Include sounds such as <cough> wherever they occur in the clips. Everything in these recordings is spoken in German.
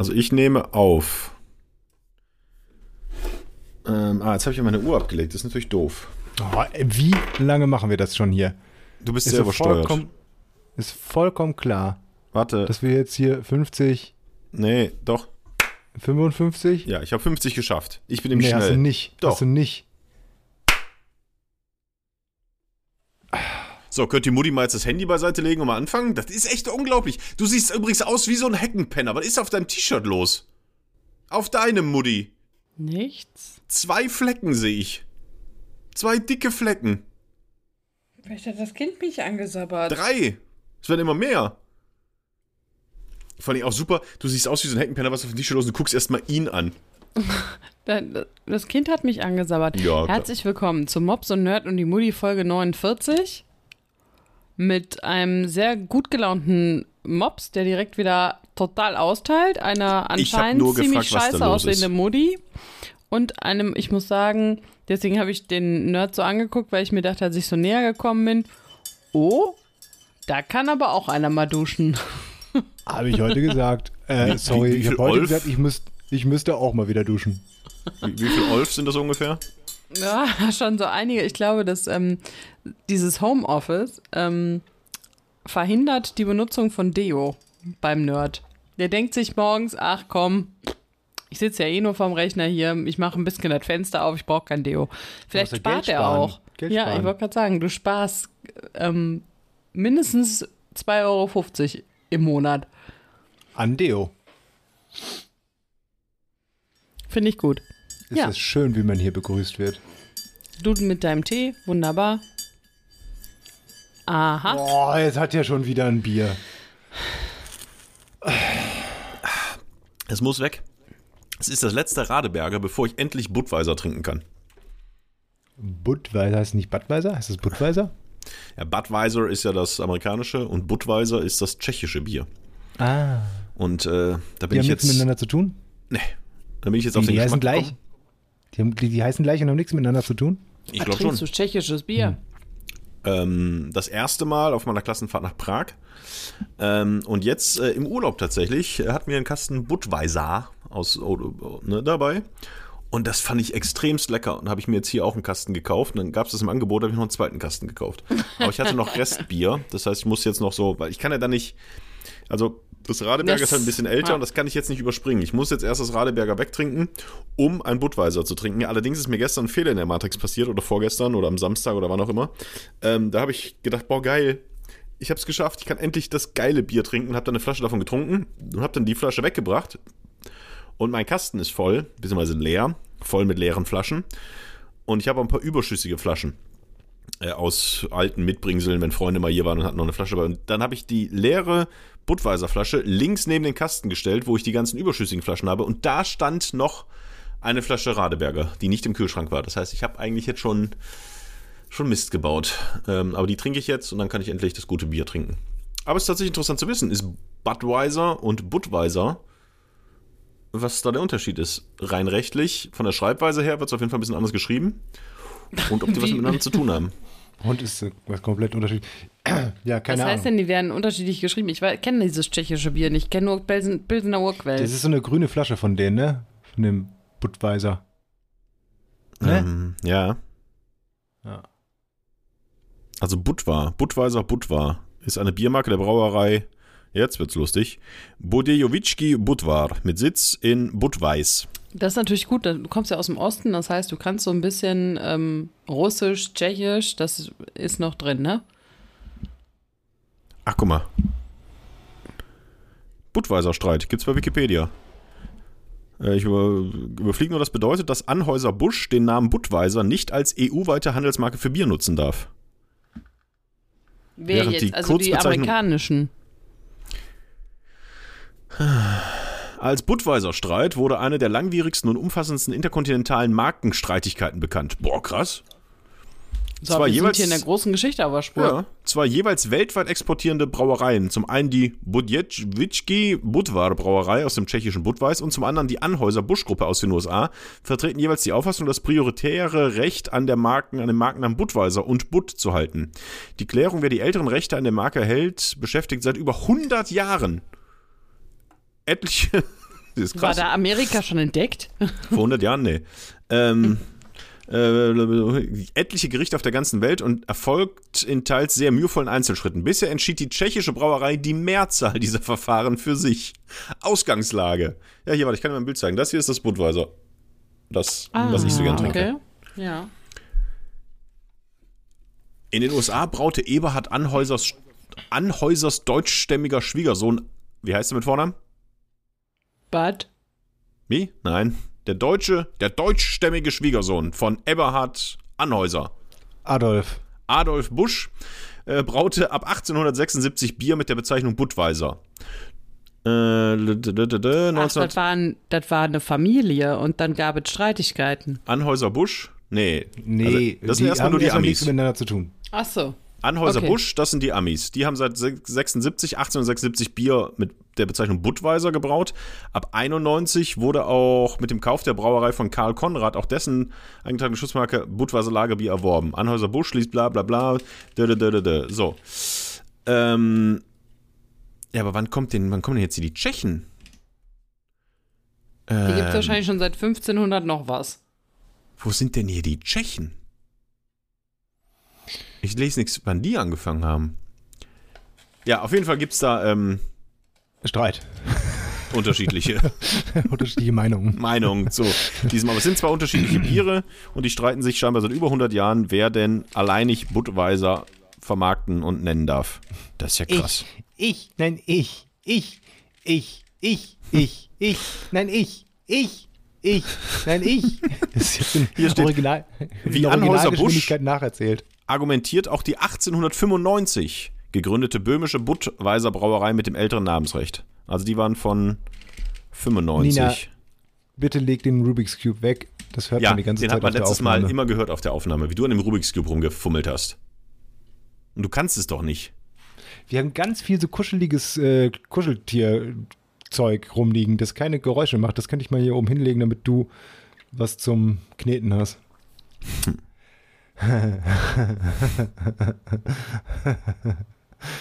Also ich nehme auf. Ähm, ah, jetzt habe ich ja meine Uhr abgelegt. Das ist natürlich doof. Oh, wie lange machen wir das schon hier? Du bist Ist sehr übersteuert. vollkommen- Ist vollkommen klar, Warte. dass wir jetzt hier 50, nee, doch. 55? Ja, ich habe 50 geschafft. Ich bin nämlich nee, hast du schnell. nicht. Doch. Hast du nicht. So, könnt ihr Mutti mal jetzt das Handy beiseite legen und mal anfangen? Das ist echt unglaublich. Du siehst übrigens aus wie so ein Heckenpenner. Was ist auf deinem T-Shirt los? Auf deinem Mutti. Nichts. Zwei Flecken sehe ich. Zwei dicke Flecken. Vielleicht hat das Kind mich angesabbert. Drei. Es werden immer mehr. Vor allem auch super, du siehst aus wie so ein Heckenpenner, was auf dem T-Shirt los und du guckst erstmal ihn an. <laughs> Da- Das Kind hat mich angesabbert. Ja. Herzlich willkommen zu Mops und Nerd und die Mutti Folge 49 mit einem sehr gut gelaunten Mops, der direkt wieder total austeilt, einer Ich anscheinend ziemlich gefragt, scheiße los aussehende ist. Mutti und einem, ich muss sagen, deswegen habe ich den Nerd so angeguckt, weil ich mir dachte, als ich so näher gekommen bin, oh, da kann aber auch einer mal duschen. <laughs> Habe ich heute gesagt. Äh, Wie- sorry, wie ich viel habe heute Olf? gesagt, ich, müsst, ich müsste auch mal wieder duschen. Wie, wie viel Olf sind das ungefähr? Ja, <laughs> schon so einige. Ich glaube, dass ähm, dieses Homeoffice ähm, verhindert die Benutzung von Deo beim Nerd. Der denkt sich morgens, ach komm, ich sitze ja eh nur vorm Rechner hier, ich mache ein bisschen das Fenster auf, ich brauche kein Deo. Vielleicht ja spart Geld er auch. Geld ja, sparen. ich wollte gerade sagen, du sparst ähm, mindestens 2,50 Euro im Monat. An Deo. Finde ich gut. Ist Ja. es schön, wie man hier begrüßt wird. Du mit deinem Tee, wunderbar. Aha. Boah, jetzt hat er schon wieder ein Bier. Es muss weg. Es ist das letzte Radeberger, bevor ich endlich Budweiser trinken kann. Budweiser heißt nicht Budweiser? Heißt das Budweiser? Ja, Budweiser ist ja das amerikanisische und Budweiser ist das tschechische Bier. Ah. Und äh, da Die bin haben ich nichts jetzt. miteinander zu tun? Nee, da bin ich jetzt auf Die, den die heißen Geschmack gleich? gekommen. Die, die, heißen gleich und haben nichts miteinander zu tun? Ich Ah, glaube trinkst schon. du tschechisches Bier? Ähm, das erste Mal auf meiner Klassenfahrt nach Prag. Ähm, und jetzt äh, im Urlaub tatsächlich äh, hatten wir einen Kasten Budweiser aus, oh, oh, ne, dabei. Und das fand ich extremst lecker. Und habe ich mir jetzt hier auch einen Kasten gekauft. Und dann gab es das im Angebot, habe ich noch einen zweiten Kasten gekauft. Aber ich hatte noch <laughs> Restbier. Das heißt, ich muss jetzt noch so, weil ich kann ja dann nicht. Also, das Radeberger ist halt ein bisschen älter ja. und das kann ich jetzt nicht überspringen. Ich muss jetzt erst das Radeberger wegtrinken, um ein Budweiser zu trinken. Allerdings ist mir gestern ein Fehler in der Matrix passiert oder vorgestern oder am Samstag oder wann auch immer. Ähm, da habe ich gedacht, boah, geil. Ich habe es geschafft. Ich kann endlich das geile Bier trinken. Habe dann eine Flasche davon getrunken und habe dann die Flasche weggebracht. Und mein Kasten ist voll, beziehungsweise leer, voll mit leeren Flaschen. Und ich habe ein paar überschüssige Flaschen äh, aus alten Mitbringseln, wenn Freunde mal hier waren und hatten noch eine Flasche dabei. Und dann habe ich die leere Budweiser Flasche links neben den Kasten gestellt, wo ich die ganzen überschüssigen Flaschen habe. Und da stand noch eine Flasche Radeberger, die nicht im Kühlschrank war. Das heißt, ich habe eigentlich jetzt schon, schon Mist gebaut. Ähm, aber die trinke ich jetzt und dann kann ich endlich das gute Bier trinken. Aber es ist tatsächlich interessant zu wissen, ist Budweiser und Budweiser, was da der Unterschied ist. Rein rechtlich, von der Schreibweise her wird es auf jeden Fall ein bisschen anders geschrieben. Und ob die was miteinander zu tun haben. Und ist äh, was komplett unterschiedlich. <clears throat> ja, keine Was heißt Ahnung. denn, die werden unterschiedlich geschrieben? Ich kenne dieses tschechische Bier nicht. Ich kenne nur Pilsen, Pilsener Urquell. Das ist so eine grüne Flasche von denen, ne? Von dem Budweiser. Ne? Ähm, ja. Ja. Also Budvar, Budweiser Budvar ist eine Biermarke der Brauerei, jetzt wird's lustig, Bodejowitschki Budvar mit Sitz in Budweis. Das ist natürlich gut. Du kommst ja aus dem Osten, das heißt, du kannst so ein bisschen ähm, Russisch, Tschechisch, das ist noch drin, ne? Ach, guck mal. Budweiser Streit, gibt's bei Wikipedia. Äh, Ich über, überfliege nur, das bedeutet, dass Anhäuser Busch den Namen Budweiser nicht als EU-weite Handelsmarke für Bier nutzen darf. Wer Während jetzt? die also die amerikanischen. <sighs> Als Budweiser-Streit wurde eine der langwierigsten und umfassendsten interkontinentalen Markenstreitigkeiten bekannt. Boah, krass. So, Zwar wir jeweils- sind hier in der großen Geschichte aber Spur. Ja, zwei jeweils weltweit exportierende Brauereien. Zum einen die Budjetwitschki Budvar Brauerei aus dem tschechischen Budweis und zum anderen die Anhäuser Busch Gruppe aus den USA vertreten jeweils die Auffassung, das prioritäre Recht an der Marken, an dem Markennamen Budweiser und Bud zu halten. Die Klärung, wer die älteren Rechte an der Marke hält, beschäftigt seit über 100 Jahren etliche <laughs> War da Amerika schon entdeckt? <laughs> Vor 100 Jahren, nee. Ähm, äh, etliche Gerichte auf der ganzen Welt und erfolgt in teils sehr mühevollen Einzelschritten. Bisher entschied die tschechische Brauerei die Mehrzahl dieser Verfahren für sich. Ausgangslage. Ja, hier, warte, ich kann dir mal ein Bild zeigen. Das hier ist das Budweiser. Das, was ich so gern trinke. Ah, Okay. Ja. In den USA braute Eberhard Anhäusers, Anhäusers deutschstämmiger Schwiegersohn, wie heißt er mit Vornamen? Bud? Wie? Nein. Der deutsche, der deutschstämmige Schwiegersohn von Eberhard Anhäuser. Adolf. Adolf Busch äh, braute ab 1876 Bier mit der Bezeichnung Budweiser. Äh, Ach, 19 das, war ein, das war eine Familie und dann gab es Streitigkeiten. Anhäuser Busch? Nee. Nee, Also, das sind erstmal nur die nichts Amis. miteinander zu tun. Ach so. Anhäuser Okay. Busch, das sind die Amis. Die haben seit 76, 1876 Bier mit der Bezeichnung Budweiser gebraut. Ab 91 wurde auch mit dem Kauf der Brauerei von Karl Konrad auch dessen eingetragene Schutzmarke Budweiser Lagerbier erworben. Anhäuser Busch liest bla bla bla. Dö, dö, dö. So. Ähm. Ja, aber wann kommt denn, wann kommen denn jetzt hier die Tschechen? Die gibt es Ähm, wahrscheinlich schon seit 1500 noch was. Wo sind denn hier die Tschechen? Ich lese nichts, wann die angefangen haben. Ja, auf jeden Fall gibt es da ähm, Streit. unterschiedliche <laughs> Unterschiedliche Meinungen. Meinungen zu diesem. Aber es sind zwar unterschiedliche Biere und die streiten sich scheinbar seit über 100 Jahren, wer denn alleinig Budweiser vermarkten und nennen darf. Das ist ja krass. Ich, nein, ich, ich, ich, ich, ich, ich, nein, ich, ich, ich, nein, ich. <laughs> Das ist jetzt in Hier steht, Original, wie Anhäuser Busch- nacherzählt. Argumentiert auch die 1895 gegründete böhmische Budweiser Brauerei mit dem älteren Namensrecht. Also die waren von 95. Nina, Bitte leg den Rubik's Cube weg. Das hört Ja, man die ganze den Zeit hat man letztes Mal immer gehört auf der Aufnahme, wie du an dem Rubik's Cube rumgefummelt hast. Und du kannst es doch nicht. Wir haben ganz viel so kuscheliges äh, Kuscheltierzeug rumliegen, das keine Geräusche macht. Das könnte ich mal hier oben hinlegen, damit du was zum Kneten hast. <laughs> <laughs>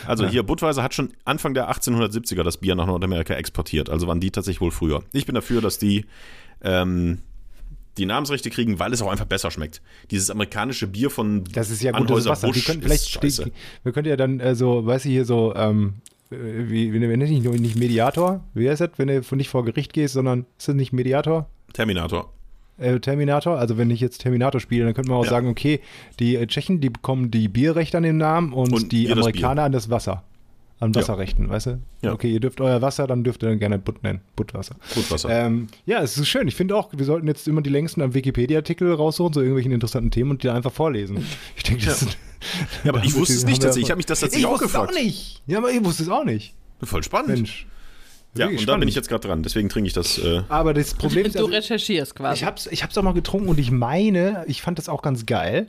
Also hier, Budweiser hat schon Anfang der 1870er das Bier nach Nordamerika exportiert. Also waren die tatsächlich wohl früher. Ich bin dafür, dass die ähm, die Namensrechte kriegen, weil es auch einfach besser schmeckt. Dieses amerikanische Bier von Das ist ja gutes Wasser. Busch Wir könnten vielleicht scheiße. wir könnten ja dann äh, so, weißt du, hier so, ähm, äh, wie, wie nennt nicht, nicht Mediator? Wie heißt das, wenn du nicht vor Gericht gehst, sondern ist das nicht Mediator? Terminator. Äh, Terminator, also wenn ich jetzt Terminator spiele, dann könnte man auch Ja. sagen, okay, die äh, Tschechen, die bekommen die Bierrechte an den Namen und, Und die ihr das Amerikaner an das Wasser. An Ja. Wasserrechten, weißt du? Ja. Okay, ihr dürft euer Wasser, dann dürft ihr dann gerne Butt nennen. Buttwasser. Budweiser. Ähm, ja, es ist schön. Ich finde auch, wir sollten jetzt immer die längsten am Wikipedia-Artikel raussuchen, so irgendwelchen interessanten Themen und die einfach vorlesen. <laughs> Ich denke, das sind. ja, aber ich <laughs> wusste es nicht wir- tatsächlich. Ich habe mich das tatsächlich Ich auch wusste es gefragt. auch nicht. Ja, aber ich wusste es auch nicht. Voll spannend. Mensch. Ja, und Wirklich da bin spannend. ich jetzt gerade dran. Deswegen trinke ich das. Äh, Aber das Problem ist, Du also, recherchierst quasi. ich hab's, ich hab's auch mal getrunken und ich meine, ich fand das auch ganz geil.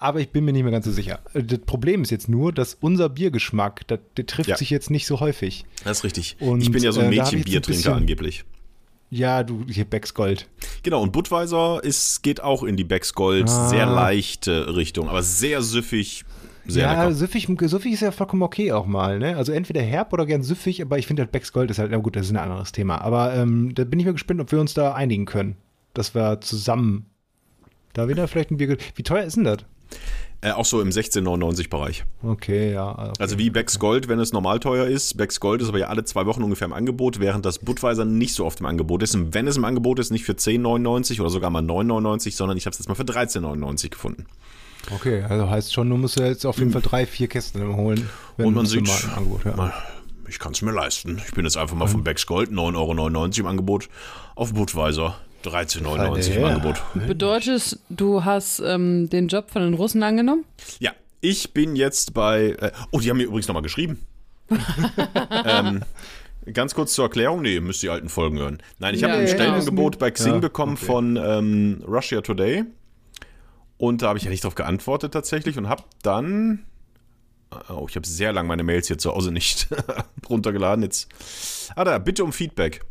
Aber ich bin mir nicht mehr ganz so sicher. Das Problem ist jetzt nur, dass unser Biergeschmack, der, der trifft Ja. sich jetzt nicht so häufig. das ist richtig. Und, ich bin ja so ein äh, Mädchenbiertrinker angeblich. Ja, du, hier Becks Gold. Genau, und Budweiser ist, geht auch in die Becks Gold, Ah. sehr leichte Richtung, aber sehr süffig, sehr ja, lecker. süffig, süffig ist ja vollkommen okay auch mal, ne? Also entweder herb oder gern süffig, aber ich finde halt Becks Gold ist halt, na gut, das ist ein anderes Thema. Aber ähm, da bin ich mal gespannt, ob wir uns da einigen können. Dass wir zusammen da wieder vielleicht ein Bier. Wie teuer ist denn das? Äh, auch so im 16,99 Bereich. Okay, ja. Okay. Also wie Becks Gold, wenn es normal teuer ist. Becks Gold ist aber ja alle zwei Wochen ungefähr im Angebot, während das Budweiser nicht so oft im Angebot ist. Und wenn es im Angebot ist, nicht für 10,99 oder sogar mal 9,99, sondern ich habe es jetzt mal für 13,99 gefunden. Okay, also heißt schon, du musst ja jetzt auf jeden Fall drei, vier Kästen holen. wenn Und man sieht, im Angebot, ja. mal, ich kann es mir leisten. Ich bin jetzt einfach mal von Becks Gold 9,99 Euro im Angebot auf Budweiser 13,99 im Ja. Angebot. Bedeutet, du hast ähm, den Job von den Russen angenommen? Ja, ich bin jetzt bei. Äh, oh, die haben mir übrigens nochmal geschrieben. <laughs> ähm, ganz kurz zur Erklärung. Nee, ihr müsst die alten Folgen hören. Nein, ich habe Ja, ein ja, Stellenangebot bei Xing Ja, bekommen okay. von ähm, Russia Today. Und da habe ich ja nicht darauf geantwortet tatsächlich und habe dann. Oh, ich habe sehr lange meine Mails hier zu Hause nicht <laughs> runtergeladen. Jetzt. Ah, da, bitte um Feedback.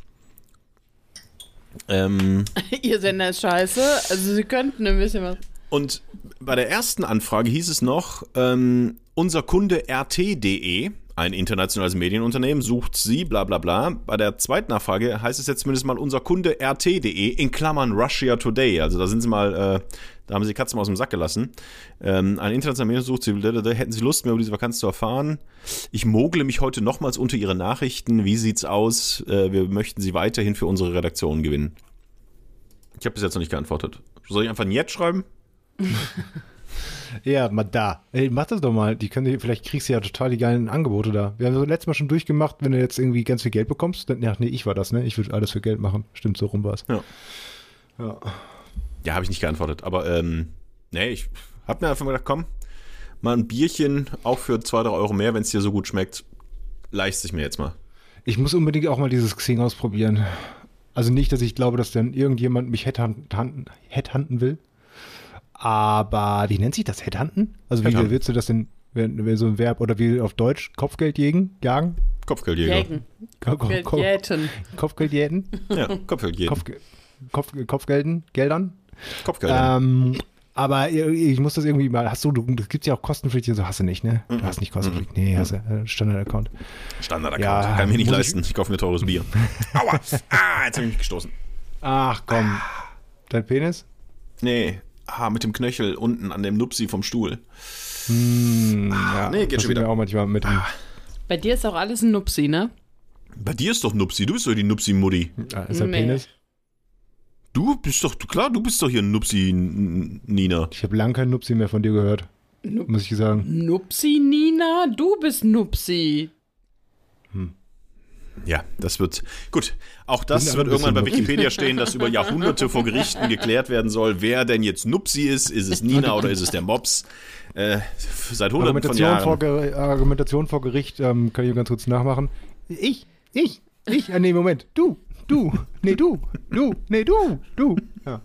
Ähm, <laughs> Ihr Sender ist scheiße. Also sie könnten ein bisschen was. Und bei der ersten Anfrage hieß es noch, ähm, unser Kunde RT.de, Ein internationales Medienunternehmen sucht sie, bla bla bla. Bei der zweiten Nachfrage heißt es jetzt zumindest mal unser Kunde RT.de in Klammern Russia Today. Also da sind sie mal, äh, da haben sie die Katzen mal aus dem Sack gelassen. Ähm, ein sucht sie, hätten sie Lust mehr über diese Vakanz zu erfahren. Ich mogle mich heute nochmals unter ihre Nachrichten. Wie sieht's aus? Äh, wir möchten sie weiterhin für unsere Redaktion gewinnen. Ich habe bis jetzt noch nicht geantwortet. Soll ich einfach ein Jetzt schreiben? <laughs> Ja, mal da. Ey, mach das doch mal. Die können, vielleicht kriegst du ja total die geilen Angebote da. Wir haben so letztes Mal schon durchgemacht, wenn du jetzt irgendwie ganz viel Geld bekommst. Dann, ja, nee, ich war das, ne? Ich würde alles für Geld machen. Stimmt, so rum war es. Ja. Ja. Ja, habe ich nicht geantwortet. Aber ähm, nee, ich habe mir einfach mal gedacht, komm, mal ein Bierchen, auch für 2, 3 Euro mehr, wenn es dir so gut schmeckt, leiste ich mir jetzt mal. Ich muss unbedingt auch mal dieses Xing ausprobieren. Also nicht, dass ich glaube, dass dann irgendjemand mich headhunten, headhunten will. Aber wie nennt sich das? Headhunten? Also wie Headhunten. willst du das denn, wenn, wenn so ein Verb oder wie auf Deutsch Kopfgeld jägen? Jagen? Kopfgeldjäger. Jägen. Ko- ko- ko- Jäten. Kopfgeld jäten? Ja, Kopfgeldjäger. Kopf, Kopf, Kopfgelden? Geldern? Kopfgelder. Ähm, aber ich muss das irgendwie mal, hast du, du das gibt's ja auch kostenpflichtig, so hast du nicht, ne? Du hast nicht kostenpflichtig. Nee, hast du, äh, Standard-Account. Standard-Account. ja, Kann ich mir nicht muss ich- leisten. Ich kaufe mir teures Bier. <laughs> Aua. Ah, jetzt habe ich mich gestoßen. Ach komm. Dein Penis? Nee. Ah, mit dem Knöchel unten an dem Nupsi vom Stuhl. Hm, ja, nee, geht schon wieder. mir auch manchmal mit dem, Bei dir ist auch alles ein Nupsi, ne? Bei dir ist doch Nupsi. Du bist doch die Nupsi-Mutti. ah, ist der Nee. Penis? Du bist doch, klar, du bist doch hier Nupsi, Nina. Ich habe lange keinen Nupsi mehr von dir gehört. Nup- Muss ich sagen. Nupsi, Nina? Du bist Nupsi. Ja, das wird. Gut, auch das wird irgendwann bei Wikipedia stehen, dass über Jahrhunderte vor Gerichten <laughs> geklärt werden soll, wer denn jetzt Nupsi ist. Ist es Nina oder ist es der Mops? Äh, seit hunderten von Argumentation vor, Jahren. Ger- Argumentation vor Gericht, ähm, kann ich ganz kurz nachmachen. Ich, ich, ich, ah, nee, Moment, du, du, nee, du, du, nee, du, du. Ja.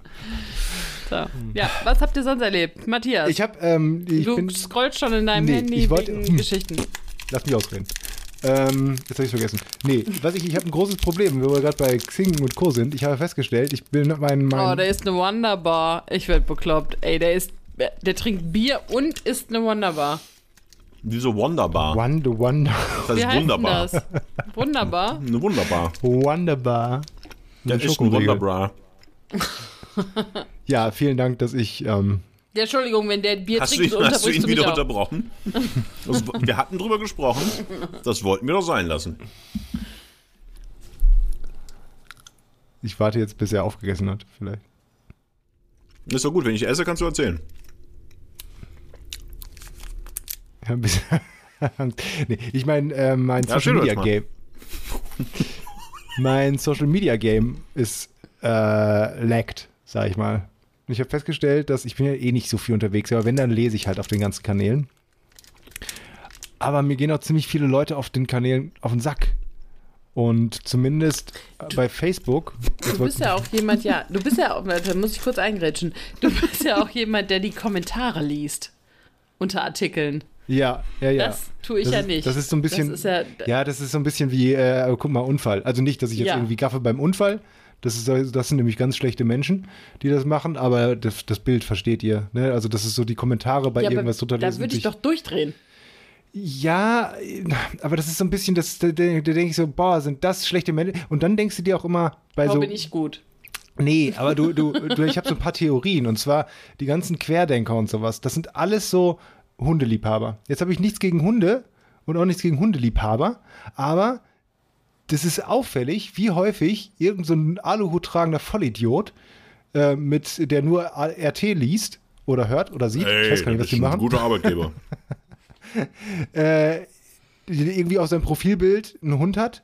So. Ja, was habt ihr sonst erlebt? Matthias, Ich habe, ähm, ich du bin, scrollst schon in deinem Nee, Handy ich wollte- wegen. <clears throat> Geschichten. lass mich ausreden. Ähm, jetzt habe ich vergessen. Nee, was ich, ich habe ein großes Problem, wo wir gerade bei Xing und Co. sind. Ich habe festgestellt, ich bin mein, mein Oh, der ist eine Wonderbar. Ich werd bekloppt. Ey, der ist, der trinkt Bier und isst eine Wonderbar. Diese Wonderbar. The Wonder, Das heißt wunderbar. das? Wunderbar? <laughs> Eine Wunderbar. Wonderbar. Der Eine ist ein. Wunderbar. Ja, vielen Dank, dass ich, ähm, Ja, Entschuldigung, wenn der Bier Hast du ihn, trinkt, hast du ihn wieder unterbrochen? Das, wir hatten drüber gesprochen. Das wollten wir doch sein lassen. ich warte jetzt, bis er aufgegessen hat, vielleicht. Ist doch gut, wenn ich esse, kannst du erzählen. Ja, ein bisschen. <laughs> nee, ich meine, äh, mein Ja, Social Media. Game. mein Social Media Game ist äh, laggt, sag ich mal. Ich habe festgestellt, dass ich bin ja eh nicht so viel unterwegs, aber wenn, dann lese ich halt auf den ganzen Kanälen. Aber mir gehen auch ziemlich viele Leute auf den Kanälen auf den Sack. Und zumindest äh, bei Facebook. Du bist ja auch jemand, ja, du bist ja auch, da muss ich kurz eingrätschen. Du bist ja auch jemand, der die Kommentare liest unter Artikeln. Ja, ja, ja. Das tue ich das ja ist, nicht. Das ist so ein bisschen. Das ja, Ja, das ist so ein bisschen wie, äh, guck mal, Unfall. Also nicht, dass ich jetzt Ja. irgendwie gaffe beim Unfall. Das, ist, das sind nämlich ganz schlechte Menschen, die das machen, aber das, das Bild versteht ihr. Ne? Also das ist so die Kommentare bei ja, irgendwas drunter da würde ich doch durchdrehen. Ja, aber das ist so ein bisschen, das, da, da denke ich so, boah, sind das schlechte Menschen. Und dann denkst du dir auch immer bei Oh, so. bin ich gut. Nee, aber du, du, du ich habe so ein paar Theorien und zwar die ganzen Querdenker und sowas. Das sind alles so Hundeliebhaber. Jetzt habe ich nichts gegen Hunde und auch nichts gegen Hundeliebhaber, aber das ist auffällig, wie häufig irgend so ein Aluhut tragender Vollidiot äh, mit der nur RT liest oder hört oder sieht, ich weiß gar nicht, was die machen, guter Arbeitgeber. <laughs> äh, irgendwie auf seinem Profilbild einen Hund hat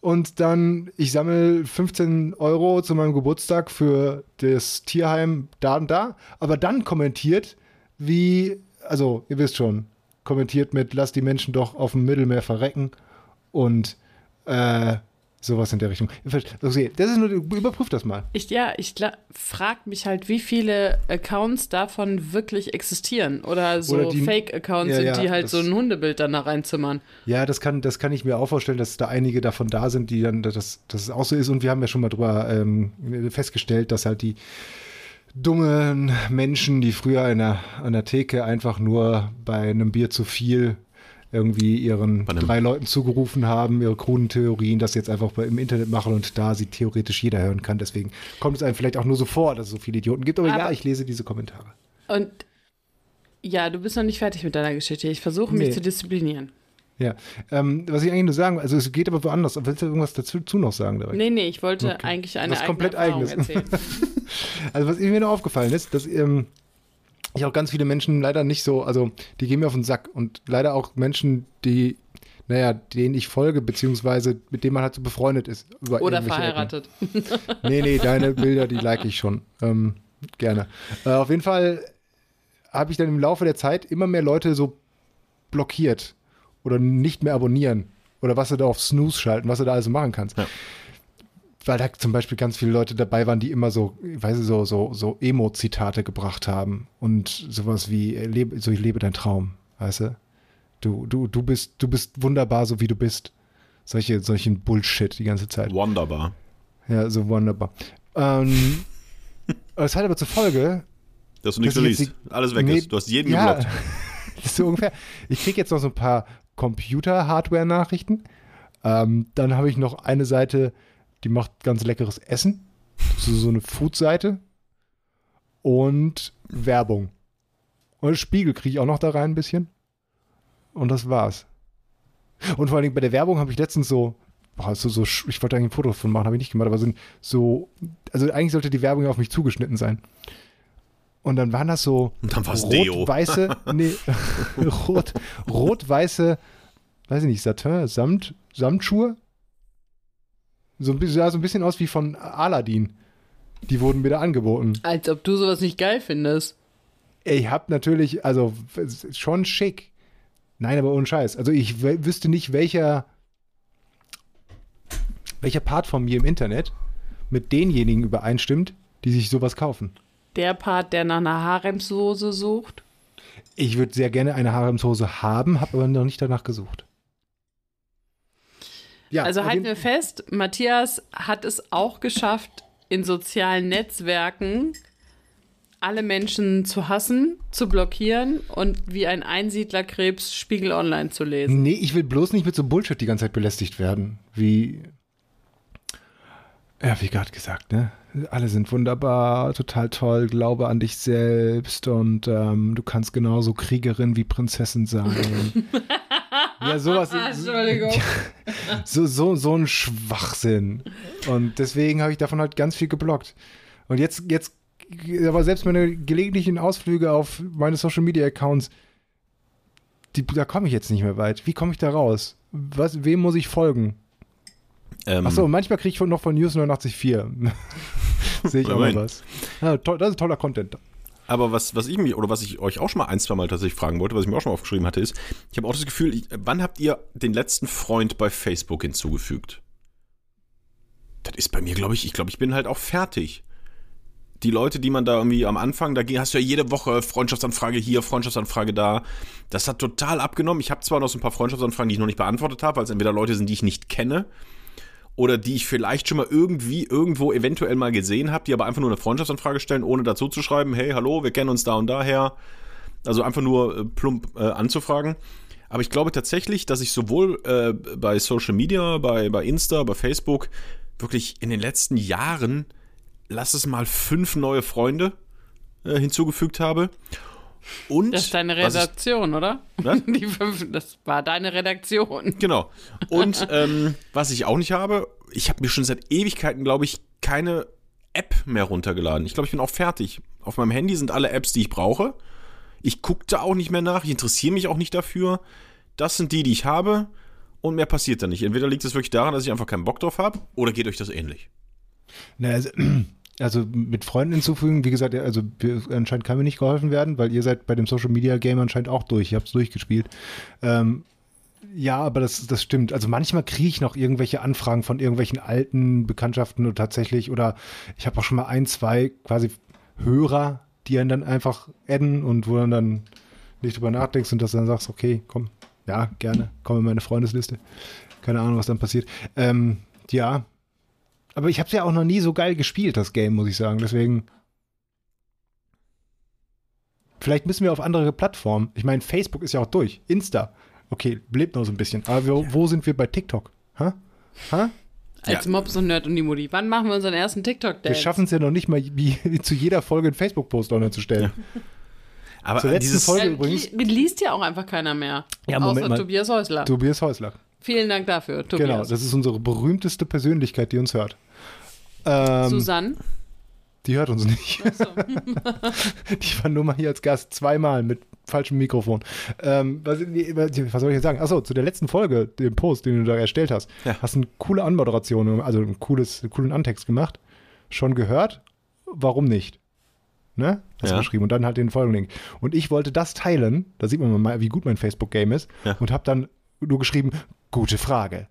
und dann, ich sammle 15 Euro zu meinem Geburtstag für das Tierheim da und da, aber dann kommentiert, wie, also ihr wisst schon, kommentiert mit, lass die Menschen doch auf dem Mittelmeer verrecken und äh, sowas in der Richtung. Okay, das ist nur, überprüft das mal. Ich, ja, ich frage mich halt, wie viele Accounts davon wirklich existieren. Oder so Fake-Accounts Ja, sind, ja, die halt das- so ein Hundebild dann da reinzimmern. Ja, das kann, das kann ich mir auch vorstellen, dass da einige davon da sind, die dann, dass, dass es auch so ist. Und wir haben ja schon mal drüber ähm, festgestellt, dass halt die dummen Menschen, die früher an der, an der Theke einfach nur bei einem Bier zu viel irgendwie ihren drei Leuten zugerufen haben, ihre kruden Theorien, das jetzt einfach bei- im Internet machen und da sie theoretisch jeder hören kann. Deswegen kommt es einem vielleicht auch nur so vor, dass es so viele Idioten gibt. Aber, ja, Aber- ich lese diese Kommentare. Und ja, du bist noch nicht fertig mit deiner Geschichte. Ich versuche mich Nee. zu disziplinieren. Ja, ähm, was ich eigentlich nur sagen, also es geht aber woanders. Willst du irgendwas dazu zu noch sagen direkt? Nee, nee, ich wollte Okay. eigentlich eine Was komplett Erfahrung Eigenes. erzählen. <laughs> Also was mir nur aufgefallen ist, dass ähm, ich auch ganz viele Menschen leider nicht so, also die gehen mir auf den Sack und leider auch Menschen, die, naja, denen ich folge, beziehungsweise mit denen man halt so befreundet ist. Über Oder Ecken. verheiratet. <laughs> Nee, nee, deine Bilder, die like ich schon. Ähm, gerne. Äh, auf jeden Fall habe ich dann im Laufe der Zeit immer mehr Leute so blockiert oder nicht mehr abonnieren oder was du da auf Snooze schalten, was du da also machen kannst. Ja. Weil da zum Beispiel ganz viele Leute dabei waren, die immer so, ich weiß nicht, so, so, so Emo-Zitate gebracht haben und sowas wie, äh, lebe, so ich lebe dein Traum, weißt du? Du, du, du bist, du bist wunderbar, so wie du bist. Solche, solchen Bullshit die ganze Zeit. Wunderbar. Ja, so wunderbar. Ähm, <laughs> das hat aber zur Folge, Dass du nichts liest. Alles weg Nee, ist. Du hast jeden ja, geblockt. <laughs> so ungefähr. Ich kriege jetzt noch so ein paar Computer-Hardware-Nachrichten. Ähm, dann habe ich noch eine Seite, die macht ganz leckeres Essen. So, eine Food-Seite. Und Werbung. Und Spiegel kriege ich auch noch da rein ein bisschen. Und das war's. Und vor allen Dingen bei der Werbung habe ich letztens so, boah, so, so, ich wollte eigentlich ein Foto davon machen, habe ich nicht gemacht, aber sind so, also eigentlich sollte die Werbung ja auf mich zugeschnitten sein. Und dann waren das so rot-weiße, <laughs> nee, <laughs> rot, rot-weiße, weiß ich nicht, Satin, Samt, Samtschuhe. So ein bisschen, sah so ein bisschen aus wie von Aladdin. Die wurden mir da angeboten. Als ob du sowas nicht geil findest. Ich hab natürlich, also schon schick. Nein, aber ohne Scheiß. Also ich wüsste nicht, welcher, welcher Part von mir im Internet mit denjenigen übereinstimmt, die sich sowas kaufen. Der Part, der nach einer Haremssoße sucht. Ich würde sehr gerne eine Haremshose haben, habe aber noch nicht danach gesucht. Ja, also halten wir fest, Matthias hat es auch geschafft, in sozialen Netzwerken alle Menschen zu hassen, zu blockieren und wie ein Einsiedlerkrebs Spiegel Online zu lesen. Nee, ich will bloß nicht mit so Bullshit die ganze Zeit belästigt werden. Wie. Ja, wie gerade gesagt, ne? Alle sind wunderbar, total toll, glaube an dich selbst und ähm, du kannst genauso Kriegerin wie Prinzessin sein. <laughs> ja, sowas. Entschuldigung. <laughs> So, so, so ein Schwachsinn. Und deswegen habe ich davon halt ganz viel geblockt. Und jetzt, jetzt, aber selbst meine gelegentlichen Ausflüge auf meine Social Media Accounts, die, da komme ich jetzt nicht mehr weit. Wie komme ich da raus? Was, wem muss ich folgen? Ähm, Achso, manchmal kriege ich von, noch von News 89.4. <laughs> Sehe ich auch noch was. Ja, das ist toller Content. Aber was, was ich mich, oder was ich euch auch schon mal ein, zwei Mal tatsächlich fragen wollte, was ich mir auch schon mal aufgeschrieben hatte, ist, ich habe auch das Gefühl, ich, wann habt ihr den letzten Freund bei Facebook hinzugefügt? Das ist bei mir, glaube ich, ich glaube, ich bin halt auch fertig. Die Leute, die man da irgendwie am Anfang, da hast du ja jede Woche Freundschaftsanfrage hier, Freundschaftsanfrage da. Das hat total abgenommen. Ich habe zwar noch so ein paar Freundschaftsanfragen, die ich noch nicht beantwortet habe, weil es entweder Leute sind, die ich nicht kenne, oder die ich vielleicht schon mal irgendwie irgendwo eventuell mal gesehen habe, die aber einfach nur eine Freundschaftsanfrage stellen, ohne dazu zu schreiben, hey, hallo, wir kennen uns da und daher. Also einfach nur äh, plump äh, anzufragen. Aber ich glaube tatsächlich, dass ich sowohl äh, bei Social Media, bei, bei Insta, bei Facebook wirklich in den letzten Jahren, lass es mal fünf neue Freunde äh, hinzugefügt habe. Und Das ist deine was ich- Redaktion, oder? Was? <laughs> Die fünf, das war deine Redaktion. Genau. Und <laughs> ähm, was ich auch nicht habe, ich habe mir schon seit Ewigkeiten, glaube ich, keine App mehr runtergeladen. Ich glaube, ich bin auch fertig. Auf meinem Handy sind alle Apps, die ich brauche. Ich gucke da auch nicht mehr nach. Ich interessiere mich auch nicht dafür. Das sind die, die ich habe. Und mehr passiert da nicht. Entweder liegt es wirklich daran, dass ich einfach keinen Bock drauf habe, oder geht euch das ähnlich? Na, also, <clears throat> also mit Freunden hinzufügen, wie gesagt, also anscheinend kann mir nicht geholfen werden, weil ihr seid bei dem Social Media Game anscheinend auch durch. Ihr habt es durchgespielt. Ähm, ja, aber das, das stimmt. Also manchmal kriege ich noch irgendwelche Anfragen von irgendwelchen alten Bekanntschaften und tatsächlich, oder ich habe auch schon mal ein, zwei quasi Hörer, die einen dann einfach adden und wo du dann nicht drüber nachdenkst und dass dann sagst, okay, komm, ja, gerne, komm in meine Freundesliste. Keine Ahnung, was dann passiert. Ähm, ja, aber ich habe es ja auch noch nie so geil gespielt, das Game, muss ich sagen. Deswegen. Vielleicht müssen wir auf andere Plattformen. Ich meine, Facebook ist ja auch durch. Insta. Okay, lebt noch so ein bisschen. Aber wo, wo sind wir bei TikTok? Hä? Hä? Als Mops und Nerd und die Mutti. Wann machen wir unseren ersten Wir TikTok-Dance? schaffen es ja noch nicht mal, wie, wie <laughs> zu jeder Folge einen Facebook-Post online zu stellen. Aber Zur letzten dieses, Folge übrigens. li- liest ja auch einfach keiner mehr. Ja, Moment Außer mal. Tobias Häusler. Tobias Häusler. Vielen Dank dafür, Tobias. Genau, das ist unsere berühmteste Persönlichkeit, die uns hört. Ähm, Susanne. die hört uns nicht. Achso. <laughs> Die war nur mal hier als Gast zweimal mit falschem Mikrofon. Ähm, was, was soll ich jetzt sagen? Achso, zu der letzten Folge, dem Post, den du da erstellt hast, Ja. hast eine coole Anmoderation, also ein cooles, einen coolen Antext gemacht. Schon gehört? Warum nicht? Ne? Hast Ja. du geschrieben und dann halt den folgenden Link. Und ich wollte das teilen, da sieht man mal, wie gut mein Facebook-Game ist, Ja. und habe dann nur geschrieben, gute Frage.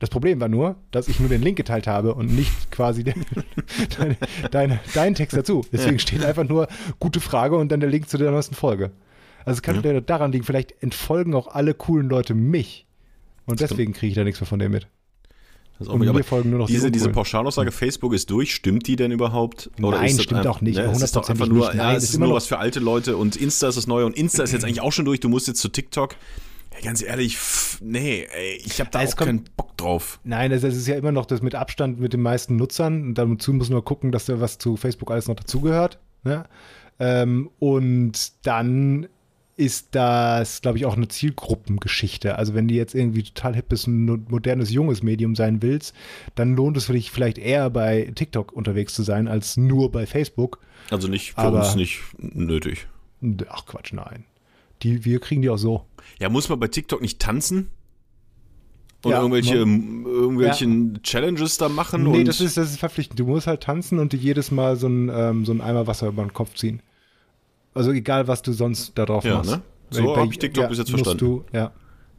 Das Problem war nur, dass ich nur den Link geteilt habe und nicht quasi den, <laughs> deine, deine, deinen Text dazu. Deswegen steht einfach nur gute Frage und dann der Link zu der neuesten Folge. Also es kann vielleicht daran liegen, vielleicht entfolgen auch alle coolen Leute mich. Und deswegen kriege ich da nichts mehr von dem mit. das Und mir folgen nur noch die diese, diese. Pauschalaussage, Facebook ist durch, stimmt die denn überhaupt? Nein, ist das stimmt einfach- auch nicht, Ne, es ist doch einfach nur, nicht. ja, Nein, es ist ist immer nur noch- was für alte Leute und Insta ist das Neue und Insta ist jetzt eigentlich auch schon durch. Du musst jetzt zu TikTok. Ja, ganz ehrlich, pff, nee, ey, ich habe da Es auch kommt- keinen Bock drauf. Nein, das, das ist ja immer noch das mit Abstand mit den meisten Nutzern. Und dazu muss man gucken, dass da was zu Facebook alles noch dazugehört. Ne? Ähm, und dann ist das, glaube ich, auch eine Zielgruppengeschichte. Also wenn du jetzt irgendwie total hippes, modernes, junges Medium sein willst, dann lohnt es für dich vielleicht eher bei TikTok unterwegs zu sein, als nur bei Facebook. Also nicht für Aber- uns nicht nötig. Ach Quatsch, nein. Die, wir kriegen die auch so. Ja, muss man bei TikTok nicht tanzen? Und Ja, irgendwelche, man- irgendwelchen Challenges da machen? Nee, das ist, das ist verpflichtend. Du musst halt tanzen und dir jedes Mal so ein, ähm, so ein Eimer Wasser über den Kopf ziehen. Also egal, was du sonst da drauf Ja, machst. ne? So Bei- hab ich TikTok bis jetzt verstanden. Du, ja.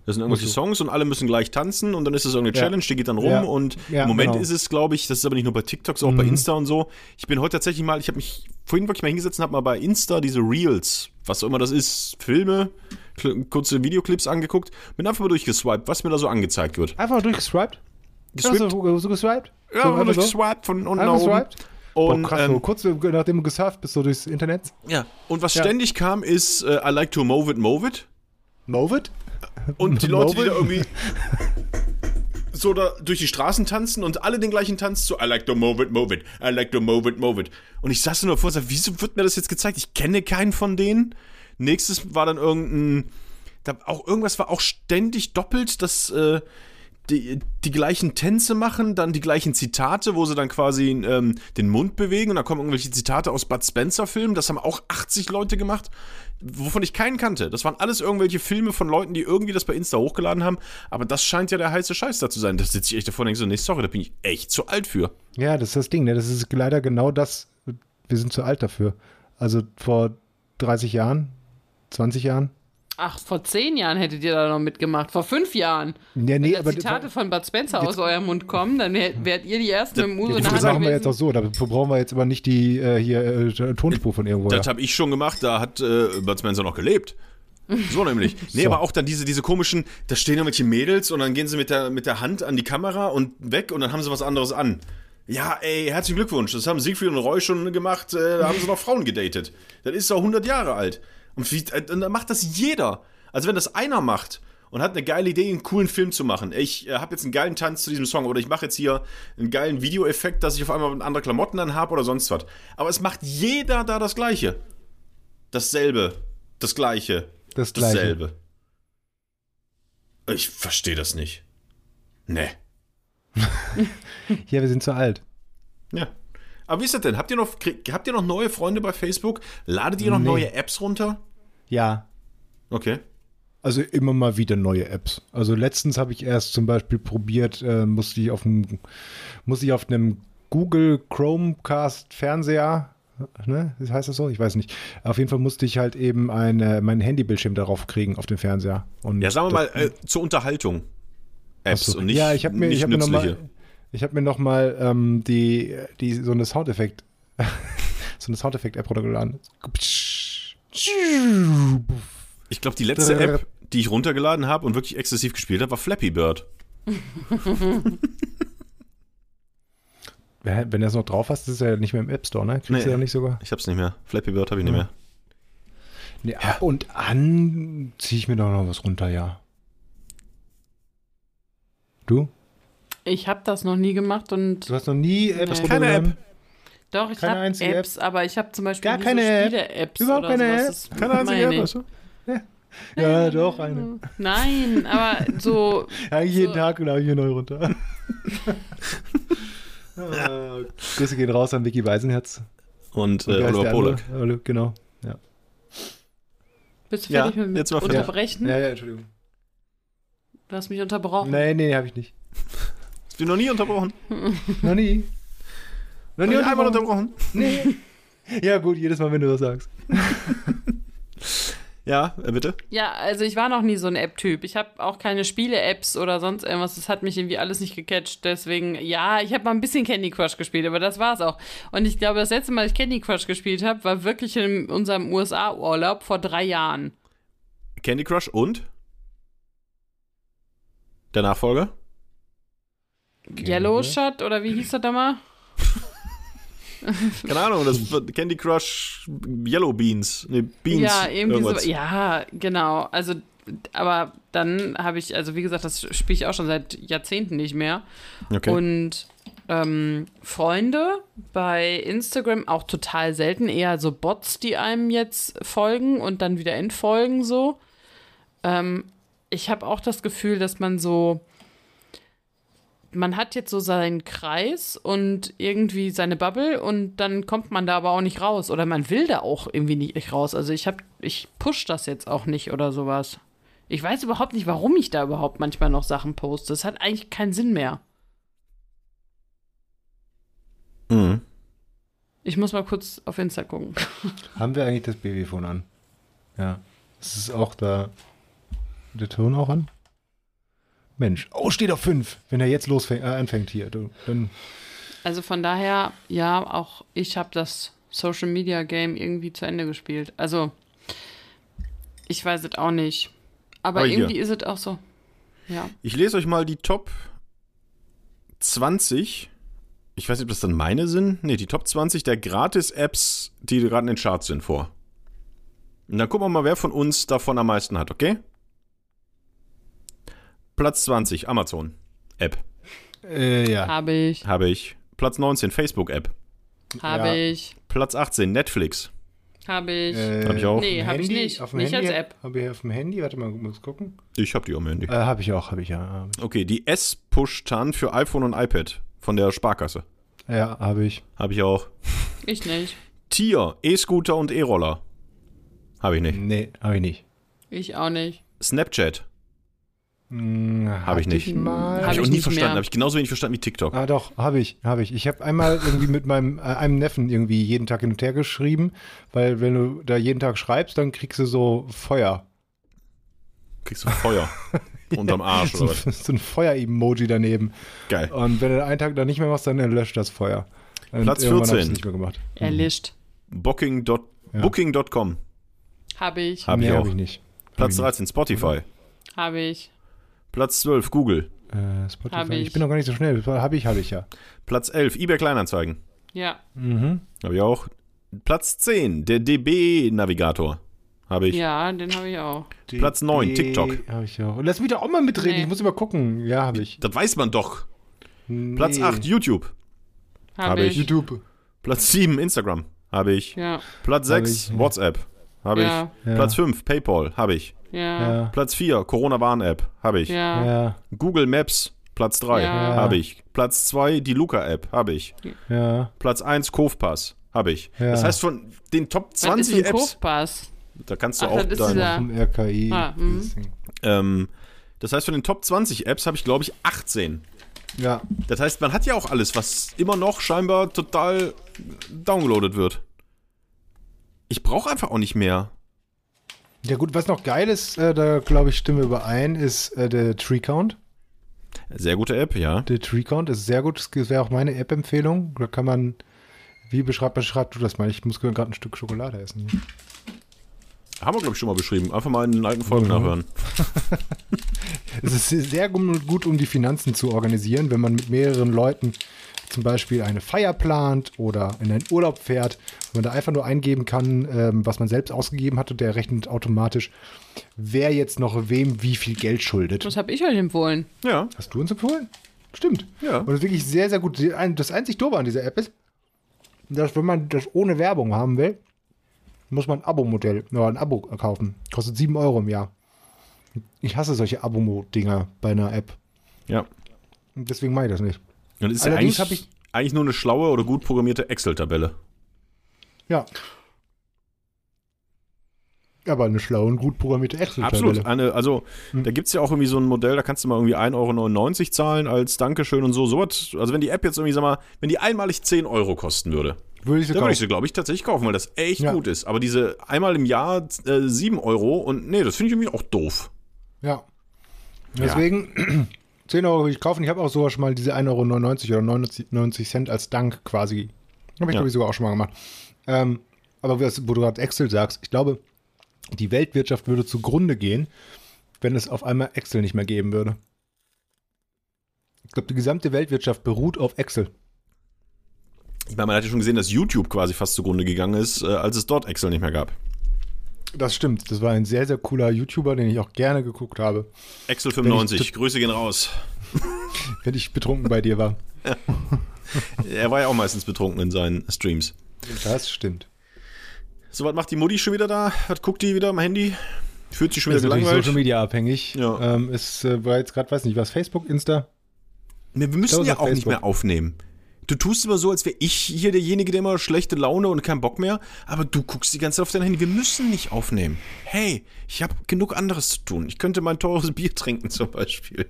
Das sind irgendwelche. Songs und alle müssen gleich tanzen und dann ist es irgendeine. Challenge, die geht dann rum und im Moment genau. ist es, glaube ich, das ist aber nicht nur bei TikTok, sondern auch bei Mhm. Insta und so. Ich bin heute tatsächlich mal, ich habe mich vorhin wirklich mal hingesetzt und habe mal bei Insta diese Reels, was auch immer das ist, Filme, kurze Videoclips angeguckt, bin einfach mal durchgeswiped, was mir da so angezeigt wird. Einfach durchgeswiped? Geswiped? Ja, so, so geswiped? Ja, so, so? durchgeswiped von unten nach oben. geswiped? Boah, Und, krass, so ähm, kurz nachdem du gesurft bist, so durchs Internet. ja, und was Ja. ständig kam, ist äh, I like to move it, move it. Move it? Und die Leute, die da irgendwie so da durch die Straßen tanzen und alle den gleichen Tanz so I like to move it, move it, I like to move it, move it. Und ich saß nur davor und sagte, wieso wird mir das jetzt gezeigt? Ich kenne keinen von denen. Nächstes war dann irgendein, da auch irgendwas war auch ständig doppelt, dass äh, die, die gleichen Tänze machen, dann die gleichen Zitate, wo sie dann quasi ähm, den Mund bewegen und dann kommen irgendwelche Zitate aus Bud Spencer Filmen, das haben auch 80 Leute gemacht, wovon ich keinen kannte. Das waren alles irgendwelche Filme von Leuten, die irgendwie das bei Insta hochgeladen haben, aber das scheint ja der heiße Scheiß da zu sein. Da sitze ich echt davor und denke so, nee, sorry, da bin ich echt zu alt für. Ja, das ist das Ding, ne? Das ist leider genau das. Wir sind zu alt dafür. Also vor 30 Jahren, 20 Jahren. Ach, vor zehn Jahren hättet ihr da noch mitgemacht. Vor fünf Jahren. Ja, nee, Wenn aber Zitate von Bud Spencer aus eurem Mund kommen, dann wär- wärt ihr die Ersten mit dem Uso die in der das machen wir jetzt auch so. Dafür brauchen wir jetzt aber nicht die äh, hier äh, Tonspur von irgendwo. Das habe ich schon gemacht, da hat äh, Bud Spencer noch gelebt. So nämlich. <laughs> Nee, So. aber auch dann diese, diese komischen, da stehen irgendwelche Mädels und dann gehen sie mit der, mit der Hand an die Kamera und weg und dann haben sie was anderes an. Ja, ey, herzlichen Glückwunsch. Das haben Siegfried und Roy schon gemacht, äh, da haben sie noch Frauen gedatet. Das ist doch 100 Jahre alt. Und, wie, äh, und dann macht das jeder. Also wenn das einer macht und hat eine geile Idee, einen coolen Film zu machen. Ich äh, habe jetzt einen geilen Tanz zu diesem Song oder ich mache jetzt hier einen geilen Videoeffekt, dass ich auf einmal andere Klamotten an habe oder sonst was. Aber es macht jeder da das Gleiche. Dasselbe. Das Gleiche. Das Gleiche. Dasselbe. Ich verstehe das nicht. Nee. <laughs> Ja, wir sind zu alt. Ja. Aber wie ist das denn? Habt ihr noch, habt ihr noch neue Freunde bei Facebook? Ladet ihr noch Nee. neue Apps runter? Ja. Okay. Also immer mal wieder neue Apps. Also letztens habe ich erst zum Beispiel probiert, äh, musste ich auf einem, musste ich auf einem Google Chromecast Fernseher, ne, das heißt das so? Ich weiß nicht. Auf jeden Fall musste ich halt eben eine, meinen Handybildschirm darauf kriegen auf dem Fernseher. Und Ja, sagen wir mal, äh, zur Unterhaltung. Apps so. und nicht, ja, ich habe mir, ich hab mir noch nützliche. mal, ich habe mir noch mal ähm, die, die so eine Soundeffekt, <laughs> so eine Soundeffekt-App runtergeladen. Ich glaube, die letzte App, <laughs> die ich runtergeladen habe und wirklich exzessiv gespielt habe, war Flappy Bird. Wenn du das noch drauf hast, ist es ja nicht mehr im App Store, ne? Kriegst Nee. du ja nicht sogar. Ich hab's nicht mehr. Flappy Bird habe ich nicht Ja. mehr. Nee, ab und an ziehe ich mir doch noch was runter, ja. Du? Ich habe das noch nie gemacht und Du hast noch nie Apps Nee. Keine runtergeladen? doch, ich Keine habe einzige App? Apps, aber ich habe zum Beispiel Gar keine so App? Spiele-Apps Überhaupt keine. Das Keine einzige App, weißt du? <laughs> Ja, doch, eine. Nein, aber so <laughs> Eigentlich jeden So. Tag lade ich hier neu runter. <laughs> Ah, Grüße gehen raus an Vicky Weisenherz. Und Und äh, Oliver Polak. Ole- Genau. Ja. bist du Ja, fertig mit jetzt mal fertig. unterbrechen? ja, ja, Entschuldigung. Du hast mich unterbrochen. Nee, nee, habe ich nicht. Hast du noch nie unterbrochen? Noch nie. Noch Noch nie einmal unterbrochen? unterbrochen? Nee. <laughs> Ja, gut, jedes Mal, wenn du was sagst. <laughs> Ja, äh, bitte? Ja, also ich war noch nie so ein App-Typ. Ich habe auch keine Spiele-Apps oder sonst irgendwas. Das hat mich irgendwie alles nicht gecatcht. Deswegen, ja, ich habe mal ein bisschen Candy Crush gespielt, aber das war's auch. Und ich glaube, das letzte Mal, dass ich Candy Crush gespielt habe, war wirklich in unserem USA-Urlaub vor drei Jahren. Candy Crush und? Der Nachfolger? Yellow Shot oder wie hieß das da mal? Keine Ahnung, das <laughs> Candy Crush Yellow Beans. Nee, Beans. ja, irgendwie irgendwas. so. Ja, genau. Also, aber dann habe ich, also wie gesagt, das spiele ich auch schon seit Jahrzehnten nicht mehr. Okay. Und ähm, Freunde bei Instagram auch total selten, eher so Bots, die einem jetzt folgen und dann wieder entfolgen so. Ähm, ich habe auch das Gefühl, dass man so, man hat jetzt so seinen Kreis und irgendwie seine Bubble und dann kommt man da aber auch nicht raus oder man will da auch irgendwie nicht raus. Also ich habe, ich push das jetzt auch nicht oder sowas. Ich weiß überhaupt nicht, warum ich da überhaupt manchmal noch Sachen poste. Es hat eigentlich keinen Sinn mehr. Mhm. Ich muss mal kurz auf Insta gucken. <laughs> Haben wir eigentlich das Babyphone an? Ja. Ist es auch da. Der Ton auch an? Mensch. Oh, steht auf 5. Wenn er jetzt losfängt, äh, anfängt hier. Du, dann Also von daher, ja, auch ich habe das Social Media Game irgendwie zu Ende gespielt. Also, ich weiß es auch nicht. Aber, hier. irgendwie ist es auch so. Ja. Ich lese euch mal die Top 20. Ich weiß nicht, ob das dann meine sind. Nee, die Top 20 der Gratis-Apps, die gerade in den Charts sind, vor. Und dann gucken wir mal, wer von uns davon am meisten hat, okay? Platz 20, Amazon. App. Äh, ja. Habe ich, Habe ich. Platz 19, Facebook-App. habe Ja. ich, Platz 18, Netflix. habe ich. Äh, Hab ich auch. Nee, auf dem hab ich nicht. Auf dem Nicht Handy? als App. Habe ich auf dem Handy? Warte mal, muss gucken. Ich habe die am Handy. Äh, habe ich auch, habe ich ja. Hab Okay, die S-Push-Tan für iPhone und iPad von der Sparkasse. ich. Ja, habe ich. Habe ich auch. Ich nicht. Tier, E-Scooter und E-Roller. Habe ich nicht. Nee, habe ich nicht. Ich auch nicht. Snapchat. Hm, Hab ich nicht. Hab Habe ich auch ich nie nicht verstanden. Habe ich genauso wenig verstanden wie TikTok. Ah, doch, habe ich, habe ich. Ich habe einmal irgendwie mit meinem äh, einem Neffen irgendwie jeden Tag hin und her geschrieben, weil wenn du da jeden Tag schreibst, dann kriegst du so Feuer. Kriegst du Feuer <laughs> unterm Arsch So, oder was? <laughs> so ein Feuer-Emoji daneben. Geil. Und wenn du einen Tag da nicht mehr machst, dann löscht das Feuer. Und Platz irgendwann hab 14. ich's nicht mehr gemacht. Erlischt. Booking. Ja. Booking.com. Habe ich, Habe ich nee, auch. hab ich nicht. Platz Hab 13, Spotify. habe ich. Platz 12, Google. Äh, Spotify. Hab ich. ich. bin noch gar nicht so schnell. Habe ich, habe ich ja. Platz 11, eBay Kleinanzeigen. Ja, Mhm. Habe ich auch. Platz 10, der DB-Navigator. Habe ich. ja, den habe ich auch. Platz 9, TikTok. Habe ich auch. Lass mich doch auch mal mitreden. Nee. Ich muss immer gucken. Ja, habe ich. Das weiß man doch. Platz Nee. 8, YouTube. Habe Habe ich. ich. YouTube. Platz 7, Instagram. Habe ich. Ja, Platz Habe 6, ich. WhatsApp. Habe Ja. ich. Ja. Platz 5, PayPal. Habe ich. Ja. Platz 4, Corona-Warn-App. Habe ich. ja. Google Maps. Platz 3. Ja. Habe ich. Platz 2, die Luca-App. Habe ich. Ja. Platz 1, Kofpass. Habe ich. Ja. Das heißt, von den Top Was ist 20 Apps, Kofpass? da kannst du Ach, auch deine, RKI. Ah, mhm. ähm, Das heißt, von den Top 20 Apps habe ich, glaube ich, 18. Ja. Das heißt, man hat ja auch alles, was immer noch scheinbar total downgeloadet wird. Ich brauche einfach auch nicht mehr. Ja gut, was noch geil ist, äh, da glaube ich, stimmen wir überein, ist äh, der Tree Count. Sehr gute App, ja. Der Tree Count ist sehr gut. Das wäre auch meine App-Empfehlung. Da kann man, wie beschreibt, beschreibt du das mal? Ich muss gerade ein Stück Schokolade essen. Haben wir, glaube ich, schon mal beschrieben. Einfach mal in den alten Folgen Mhm. nachhören. <laughs> Es ist sehr gut, um die Finanzen zu organisieren, wenn man mit mehreren Leuten zum Beispiel eine Feier plant oder in einen Urlaub fährt, wo man da einfach nur eingeben kann, ähm, was man selbst ausgegeben hat und der rechnet automatisch, wer jetzt noch wem wie viel Geld schuldet. Was habe ich euch empfohlen? Ja. Hast du uns empfohlen? Stimmt. Ja. Und das ist wirklich sehr, sehr gut. Das einzig Doofe an dieser App ist, dass wenn man das ohne Werbung haben will, muss man ein Abo-Modell oder ein Abo kaufen. Kostet 7 Euro im Jahr. Ich hasse solche Abo-Dinger bei einer App. Ja. Und deswegen mache ich das nicht. Und das ist ja Allerdings eigentlich, hab ich- eigentlich nur eine schlaue oder gut programmierte Excel-Tabelle. Ja. Aber eine schlaue und gut programmierte Excel-Tabelle. Absolut. Eine, also, da gibt es ja auch irgendwie so ein Modell, da kannst du mal irgendwie 1,99 Euro zahlen als Dankeschön und so. Sowas. Also, wenn die App jetzt irgendwie, sag mal, wenn die einmalig 10 Euro kosten würde, Würde ich sie dann würde ich kaufen. sie, glaube ich, tatsächlich kaufen, weil das echt Ja. gut ist. Aber diese einmal im Jahr äh, 7 Euro und nee, das finde ich irgendwie auch doof. Ja. Deswegen 10 Euro würde ich kaufen. Ich habe auch sogar schon mal diese 1,99 Euro oder 99 90 Cent als Dank quasi. Habe ich, Ja. glaube ich, sogar auch schon mal gemacht. Ähm, aber was, wo du gerade Excel sagst, ich glaube, die Weltwirtschaft würde zugrunde gehen, wenn es auf einmal Excel nicht mehr geben würde. Ich glaube, die gesamte Weltwirtschaft beruht auf Excel. Ich meine, man hat ja schon gesehen, dass YouTube quasi fast zugrunde gegangen ist, äh, als es dort Excel nicht mehr gab. Das stimmt. Das war ein sehr, sehr cooler YouTuber, den ich auch gerne geguckt habe, Excel 95, Grüße gehen raus. <laughs> wenn ich betrunken bei dir war. Er war ja auch meistens betrunken in seinen Streams. Das stimmt. So, was macht die Mutti schon wieder da? Was guckt die wieder am Handy? Fühlt sich schon wieder gelangweilt? Social Media abhängig. Ja. Ähm, ist, äh, war jetzt gerade, weiß nicht, was, Facebook, Insta? Nee, wir müssen ja auch nicht Facebook. mehr aufnehmen. Du tust immer so, als wäre ich hier derjenige, der immer schlechte Laune und keinen Bock mehr, aber du guckst die ganze Zeit auf dein Handy. Wir müssen nicht aufnehmen. Hey, ich habe genug anderes zu tun. Ich könnte mein teures Bier trinken zum Beispiel.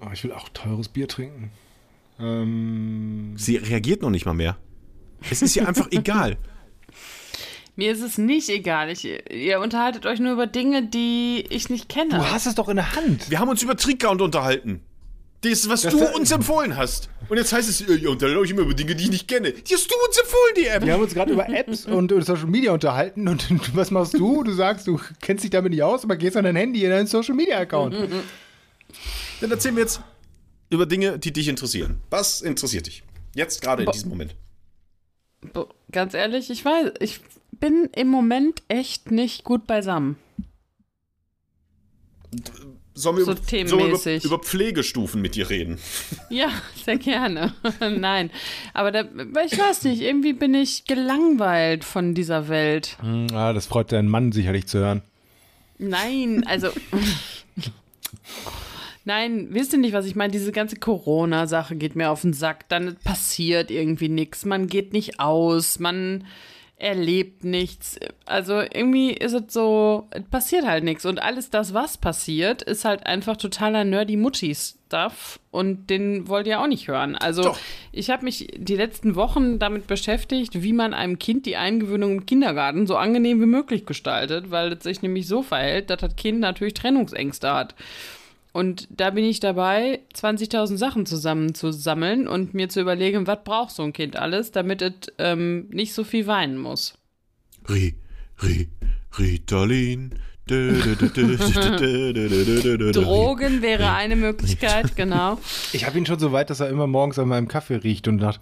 Oh, ich will auch teures Bier trinken. Ähm, Sie reagiert noch nicht mal mehr. Es ist ihr einfach <laughs> egal. Mir ist es nicht egal. Ich, ihr unterhaltet euch nur über Dinge, die ich nicht kenne. du hast es doch in der Hand. Wir haben uns über Trickcount unterhalten. Das, was Das du uns empfohlen hast. Und jetzt heißt es, ihr unterhaltet euch immer über Dinge, die ich nicht kenne. Die hast du uns empfohlen, die App. Wir haben uns gerade über Apps und über Social Media unterhalten und <laughs> was machst du? Du sagst, du kennst dich damit nicht aus, aber gehst an dein Handy in deinen Social Media Account. Dann erzählen wir jetzt über Dinge, die dich interessieren. Was interessiert dich? Jetzt gerade in diesem Moment. Bo- Ganz ehrlich, ich weiß, ich bin im Moment echt nicht gut beisammen. Sollen wir, So über, themenmäßig. sollen wir über, über Pflegestufen mit dir reden? <laughs> Ja, sehr gerne. <laughs> Nein, aber da, ich weiß nicht, irgendwie bin ich gelangweilt von dieser Welt. Ah, das freut deinen Mann sicherlich zu hören. Nein, also. Nein, wisst ihr nicht, was ich meine? Diese ganze Corona-Sache geht mir auf den Sack. Dann passiert irgendwie nichts. Man geht nicht aus. Man erlebt nichts. Also irgendwie ist es so, es passiert halt nichts. Und alles das, was passiert, ist halt einfach totaler nerdy Mutti-Stuff. Und den wollt ihr auch nicht hören. Also Doch. ich habe mich die letzten Wochen damit beschäftigt, wie man einem Kind die Eingewöhnung im Kindergarten so angenehm wie möglich gestaltet, weil es sich nämlich so verhält, dass das Kind natürlich Trennungsängste hat. Und da bin ich dabei, 20.000 Sachen zusammenzusammeln und mir zu überlegen, was braucht so ein Kind alles, damit es ähm, nicht so viel weinen muss. Ri, Ri, Ritalin. Drogen wäre eine Möglichkeit, genau. Ich habe ihn schon so weit, dass er immer morgens an meinem Kaffee riecht und dachte,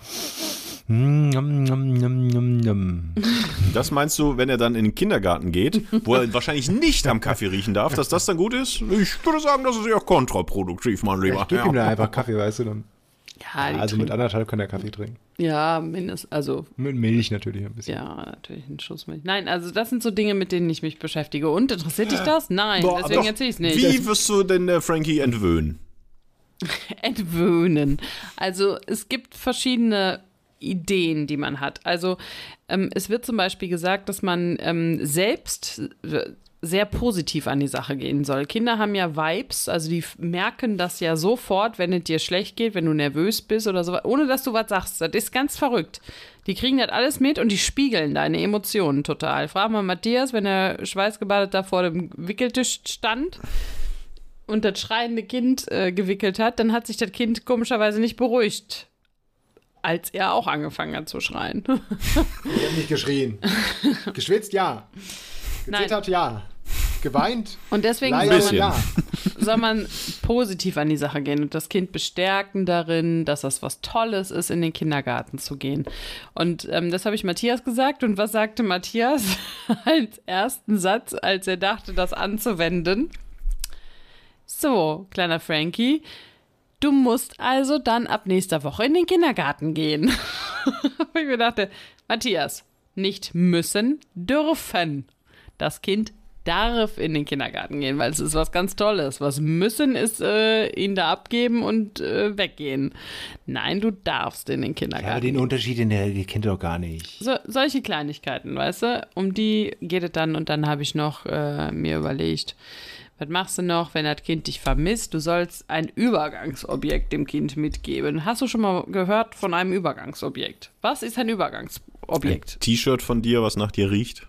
"Mm, nom, nom, nom, nom, nom." Das meinst du, wenn er dann in den Kindergarten geht, wo er wahrscheinlich nicht am Kaffee riechen darf, dass das dann gut ist? Ich würde sagen, das ist eher kontraproduktiv, mein Ich Lieber. drück ihm dann einfach Kaffee, weißt du dann. Ja, die Also mit trinken- anderthalb kann er Kaffee trinken. ja mindestens, also Mit Milch natürlich ein bisschen. ja, natürlich ein Schuss Milch. Nein, also das sind so Dinge, mit denen ich mich beschäftige. Und interessiert dich das? Nein, Boah, deswegen doch. erzähle ich es nicht. Wie wirst du denn äh, Frankie entwöhnen? <laughs> entwöhnen. Also es gibt verschiedene Ideen, die man hat. Also ähm, es wird zum Beispiel gesagt, dass man ähm, selbst äh, sehr positiv an die Sache gehen soll. Kinder haben ja Vibes, also die merken das ja sofort, wenn es dir schlecht geht, wenn du nervös bist oder so, ohne dass du was sagst. Das ist ganz verrückt. Die kriegen das alles mit und die spiegeln deine Emotionen total. Frag mal Matthias, wenn er schweißgebadet da vor dem Wickeltisch stand und das schreiende Kind äh, gewickelt hat, dann hat sich das Kind komischerweise nicht beruhigt, als er auch angefangen hat zu schreien. <laughs> Ich habe nicht geschrien. Geschwitzt, ja. Gezittert, ja. Geweint, Und deswegen soll man, soll man positiv an die Sache gehen und das Kind bestärken darin, dass das was Tolles ist, in den Kindergarten zu gehen. Und ähm, das habe ich Matthias gesagt. Und was sagte Matthias <laughs> als ersten Satz, als er dachte, das anzuwenden? So, kleiner Frankie, du musst also dann ab nächster Woche in den Kindergarten gehen. <laughs> ich mir dachte, Matthias, nicht müssen, dürfen. Das Kind darf in den Kindergarten gehen, weil es ist was ganz Tolles. Was müssen ist äh, ihn da abgeben und äh, weggehen. Nein, du darfst in den Kindergarten. Ja, den Unterschied, den der kennt doch gar nicht. So, solche Kleinigkeiten, weißt du, um die geht es dann und dann habe ich noch äh, mir überlegt, was machst du noch, wenn das Kind dich vermisst? Du sollst ein Übergangsobjekt dem Kind mitgeben. Hast du schon mal gehört von einem Übergangsobjekt? Was ist ein Übergangsobjekt? T-Shirt von dir, was nach dir riecht.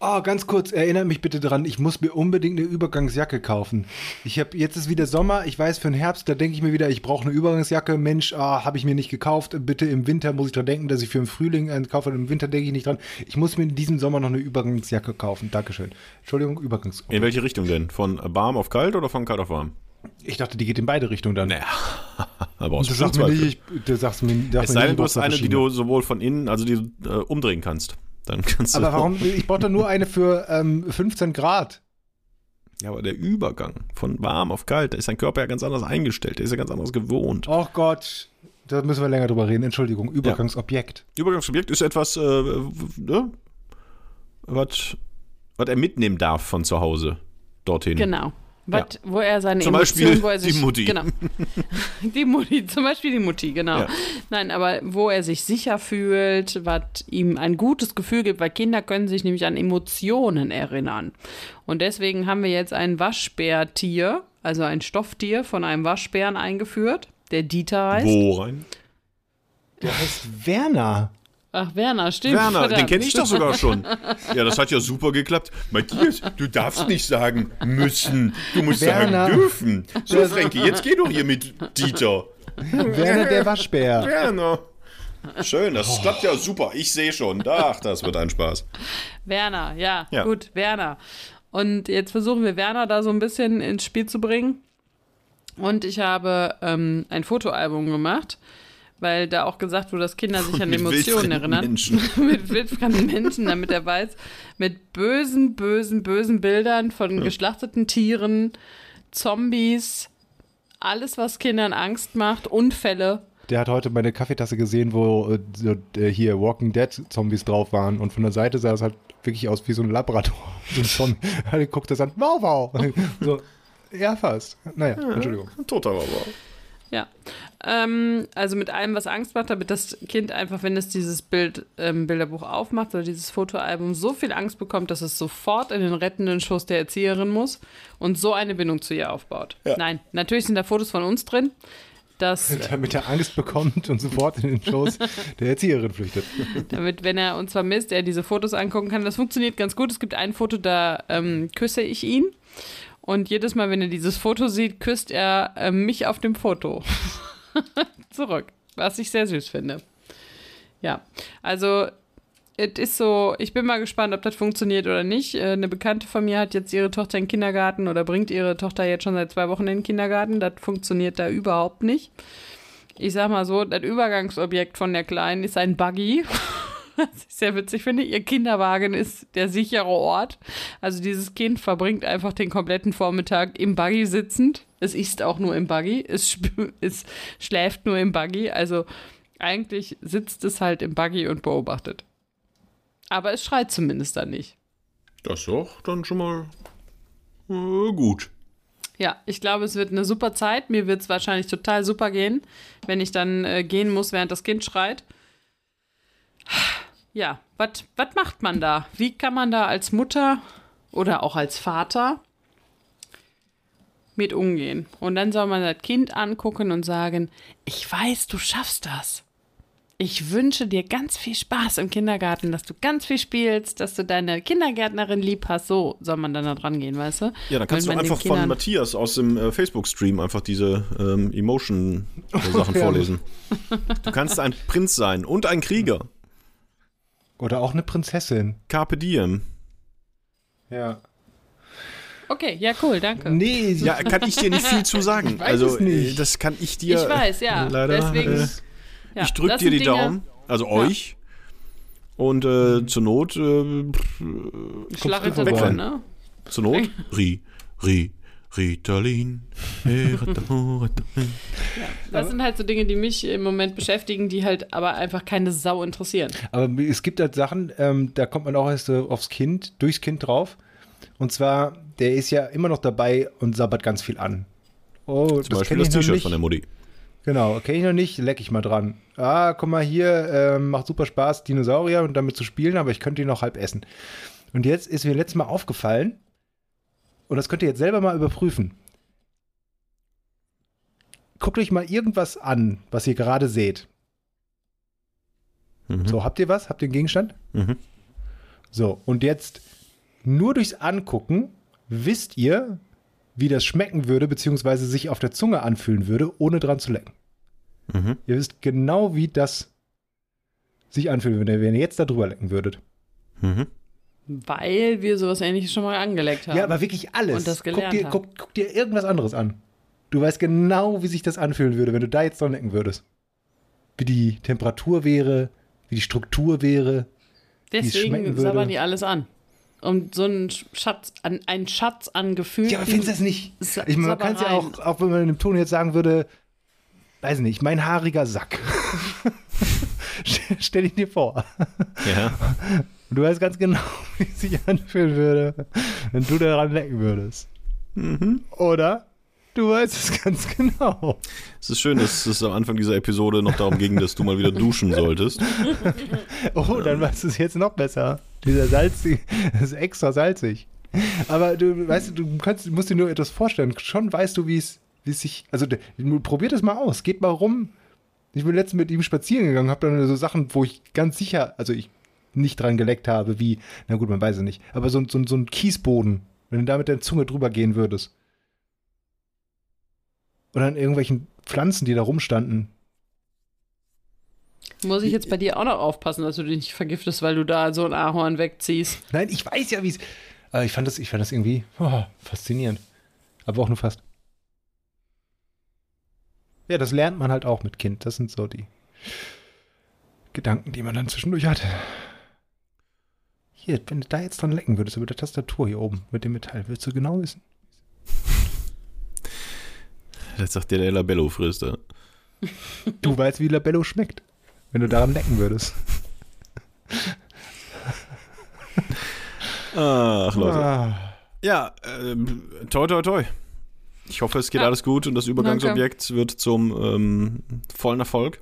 Oh, ganz kurz, erinnert mich bitte dran, ich muss mir unbedingt eine Übergangsjacke kaufen. Ich habe jetzt ist wieder Sommer, ich weiß für den Herbst, da denke ich mir wieder, ich brauche eine Übergangsjacke. Mensch, ah, habe ich mir nicht gekauft. Bitte im Winter muss ich dran denken, dass ich für den Frühling einen kaufe. Im Winter denke ich nicht dran. Ich muss mir in diesem Sommer noch eine Übergangsjacke kaufen. Dankeschön. Entschuldigung, Übergangsjacke. In welche Richtung denn? Von warm auf kalt oder von kalt auf warm? Ich dachte, die geht in beide Richtungen dann. Naja, <laughs> da brauchst Du sagst mir nicht, ich, du sagst mir, sagst Es sei denn, nicht, du hast eine, die du sowohl von innen, also die du äh, umdrehen kannst. Dann kannst Aber du. warum? Ich brauche doch nur eine für ähm, 15 Grad. Ja, aber der Übergang von warm auf kalt, da ist dein Körper ja ganz anders eingestellt, der ist ja ganz anders gewohnt. Oh Gott, da müssen wir länger drüber reden. Entschuldigung, Übergangsobjekt. Übergangsobjekt ist etwas, äh, ne? was, was er mitnehmen darf von zu Hause dorthin. Genau. Was, Wo er seine Zum Emotionen, Beispiel wo er sich, die Mutti. Genau. <laughs> Die Mutti, zum Beispiel die Mutti, genau. Ja. Nein, aber wo er sich sicher fühlt, was ihm ein gutes Gefühl gibt, weil Kinder können sich nämlich an Emotionen erinnern. Und deswegen haben wir jetzt ein Waschbärtier, also ein Stofftier von einem Waschbären eingeführt, der Dieter heißt. Wo rein? Der heißt Werner. Ach, Werner, stimmt. Werner, den verdammt. kenne ich doch sogar schon. <laughs> Ja, das hat ja super geklappt. Matthias, du darfst nicht sagen müssen, du musst Werner. sagen dürfen. So, Frankie, jetzt geh doch hier mit Dieter. Werner der Waschbär. Werner. Schön, das klappt ja super. Ich sehe schon. Ach, das wird ein Spaß. Werner, ja, Ja. gut, Werner. Und jetzt versuchen wir Werner da so ein bisschen ins Spiel zu bringen. Und ich habe ähm, ein Fotoalbum gemacht, weil da auch gesagt wurde, dass Kinder sich an Emotionen erinnern. Menschen. <laughs> mit wildfremden Menschen, damit er weiß, mit bösen, bösen, bösen Bildern von geschlachteten Tieren, Zombies, alles, was Kindern Angst macht, Unfälle. Der hat heute meine Kaffeetasse gesehen, wo äh, äh, hier Walking Dead Zombies drauf waren. Und von der Seite sah es halt wirklich aus wie so ein Labrador. <laughs> So ein Zombie. Er guckt das an. Wow, wow. <laughs> So, ja, fast. Naja, Entschuldigung. Ein toter Baba. Ja. Ähm, also mit allem, was Angst macht, damit das Kind einfach, wenn es dieses Bild, ähm, Bilderbuch aufmacht oder dieses Fotoalbum, so viel Angst bekommt, dass es sofort in den rettenden Schoß der Erzieherin muss und so eine Bindung zu ihr aufbaut. Ja. Nein, natürlich sind da Fotos von uns drin. Das, <laughs> Damit er Angst bekommt und sofort in den Schoß der Erzieherin flüchtet. <laughs> damit, wenn er uns vermisst, er diese Fotos angucken kann. Das funktioniert ganz gut. Es gibt ein Foto, da ähm, küsse ich ihn. Und jedes Mal, wenn er dieses Foto sieht, küsst er ähm, mich auf dem Foto <laughs> zurück. Was ich sehr süß finde. Ja, also es ist so, ich bin mal gespannt, ob das funktioniert oder nicht. Äh, Eine Bekannte von mir hat jetzt ihre Tochter in den Kindergarten oder bringt ihre Tochter jetzt schon seit zwei Wochen in den Kindergarten. Das funktioniert da überhaupt nicht. Ich sag mal so, das Übergangsobjekt von der Kleinen ist ein Buggy. <laughs> <laughs> Was ich sehr witzig finde. Ihr Kinderwagen ist der sichere Ort. Also dieses Kind verbringt einfach den kompletten Vormittag im Buggy sitzend. Es isst auch nur im Buggy. Es, es schläft nur im Buggy. Also eigentlich sitzt es halt im Buggy und beobachtet. Aber es schreit zumindest dann nicht. Das ist doch dann schon mal äh, gut. Ja, ich glaube, es wird eine super Zeit. Mir wird es wahrscheinlich total super gehen, wenn ich dann äh, gehen muss, während das Kind schreit. Ja, was macht man da? Wie kann man da als Mutter oder auch als Vater mit umgehen? Und dann soll man das Kind angucken und sagen, ich weiß, du schaffst das. Ich wünsche dir ganz viel Spaß im Kindergarten, dass du ganz viel spielst, dass du deine Kindergärtnerin lieb hast. So soll man dann da dran gehen, weißt du? Ja, dann kannst Wenn du einfach von Matthias aus dem äh, Facebook-Stream einfach diese ähm, Emotion-Sachen <laughs> vorlesen. Du kannst ein Prinz sein und ein Krieger. Oder auch eine Prinzessin. Carpe diem. Ja. Okay, ja, cool, danke. Nee, <laughs> Ja, kann ich dir nicht viel zu sagen. weiß also, es nicht. äh, das kann ich dir. Ich weiß, ja. Leider. Deswegen. Äh, ja, ich drück dir die Dinge- Daumen. Also euch. Und äh, zur Not, äh, davon, ne? zur Not, <laughs> Ri, Ri, Ritalin. äh, <laughs> Ritalin. Das sind halt so Dinge, die mich im Moment beschäftigen, die halt aber einfach keine Sau interessieren. Aber es gibt halt Sachen, ähm, da kommt man auch erst so aufs Kind, durchs Kind drauf. Und zwar, der ist ja immer noch dabei und sabbert ganz viel an. Oh, Zum Beispiel das ich noch T-Shirt nicht. von der Mutti. Genau, kenne ich noch nicht, leck ich mal dran. Ah, guck mal hier, ähm, macht super Spaß, Dinosaurier und damit zu spielen, aber ich könnte ihn noch halb essen. Und jetzt ist mir letztes Mal aufgefallen, und das könnt ihr jetzt selber mal überprüfen. Guckt euch mal irgendwas an, was ihr gerade seht. Mhm. So, habt ihr was? Habt ihr einen Gegenstand? Mhm. So, und jetzt nur durchs Angucken wisst ihr, wie das schmecken würde, beziehungsweise sich auf der Zunge anfühlen würde, ohne dran zu lecken. Mhm. Ihr wisst genau, wie das sich anfühlen würde, wenn ihr jetzt da drüber lecken würdet. Mhm. Weil wir sowas ähnliches schon mal angeleckt haben. Ja, aber wirklich alles. Und das guck, gelernt dir, haben. guck, guck dir irgendwas anderes an. Du weißt genau, wie sich das anfühlen würde, wenn du da jetzt dran lecken würdest. Wie die Temperatur wäre, wie die Struktur wäre. es schmecken Deswegen sabbern die alles an. Um so einen Schatz, an, einen Schatz an Gefühlen. Ja, aber findest du das nicht? Ich meine, man kann es ja auch, auch wenn man in dem Ton jetzt sagen würde, weiß nicht, mein haariger Sack. <laughs> <laughs> Stell ihn dir vor. Ja. <laughs> Und du weißt ganz genau, <laughs> wie es sich anfühlen würde, wenn du daran lecken würdest. Mhm. Oder? Du weißt es ganz genau. Es ist schön, dass es am Anfang dieser Episode noch darum ging, dass du mal wieder duschen solltest. <laughs> Oh, dann weißt du es jetzt noch besser. Dieser salzig, das ist extra salzig. Aber du weißt, du kannst, musst dir nur etwas vorstellen. Schon weißt du, wie es, wie es sich. Also probier das mal aus. Geht mal rum. Ich bin letztens mit ihm spazieren gegangen, habe dann so Sachen, wo ich ganz sicher, also ich nicht dran geleckt habe, wie, na gut, man weiß es nicht, aber so, so, so ein Kiesboden, wenn du da mit der Zunge drüber gehen würdest. Oder an irgendwelchen Pflanzen, die da rumstanden. Muss ich jetzt bei dir auch noch aufpassen, dass du dich nicht vergiftest, weil du da so ein Ahorn wegziehst. Nein, ich weiß ja, wie es. Aber ich fand das, ich fand das irgendwie oh, faszinierend. Aber auch nur fast. Ja, das lernt man halt auch mit Kind. Das sind so die Gedanken, die man dann zwischendurch hat. Hier, wenn du da jetzt dran lecken würdest, über der Tastatur hier oben mit dem Metall, würdest du genau wissen. Das sagt dir der Labello-Frister. Du weißt, wie Labello schmeckt, wenn du daran lecken würdest. Ach, Leute. Ah. Ja, ähm, toi, toi, toi. Ich hoffe, es geht Ja. alles gut und das Übergangsobjekt wird zum ähm, vollen Erfolg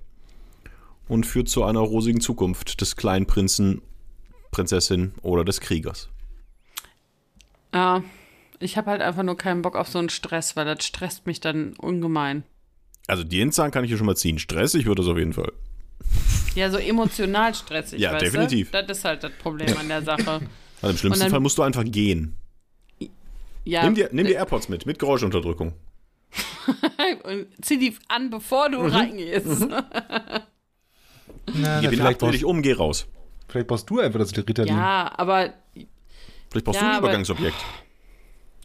und führt zu einer rosigen Zukunft des kleinen Prinzen, Prinzessin oder des Kriegers. Ja, ich habe halt einfach nur keinen Bock auf so einen Stress, weil das stresst mich dann ungemein. Also den Zahn kann ich hier schon mal ziehen. Stressig wird das auf jeden Fall. Ja, so emotional stressig, Ja, weißt definitiv. du? Das ist halt das Problem an der Sache. <laughs> Also im schlimmsten dann- Fall musst du einfach gehen. Ja, Nimm dir, nimm dir AirPods mit, mit Geräuschunterdrückung. <laughs> und zieh die an, bevor Mhm. du reingehst. Na, ab, vielleicht, dich um, geh raus. Vielleicht brauchst du einfach das Ritalin. Ja, aber Vielleicht brauchst Ja, du ein aber- Übergangsobjekt.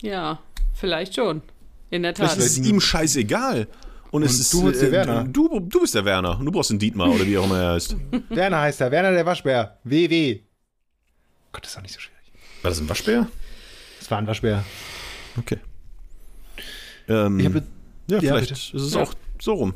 ja, vielleicht schon. In der Tat. Vielleicht ist es ihm scheißegal. Und, es Und ist. du holst dir Werner. Du, du bist der Werner. Und du brauchst den Dietmar oder wie auch immer er heißt. Werner heißt er. Werner der Waschbär. WW. Gott, das ist auch nicht so schwierig. War das ein Waschbär? Das war ein Waschbär. Okay. Ähm, Ich hab, ja, ja, vielleicht bitte. ist es Ja. auch so rum.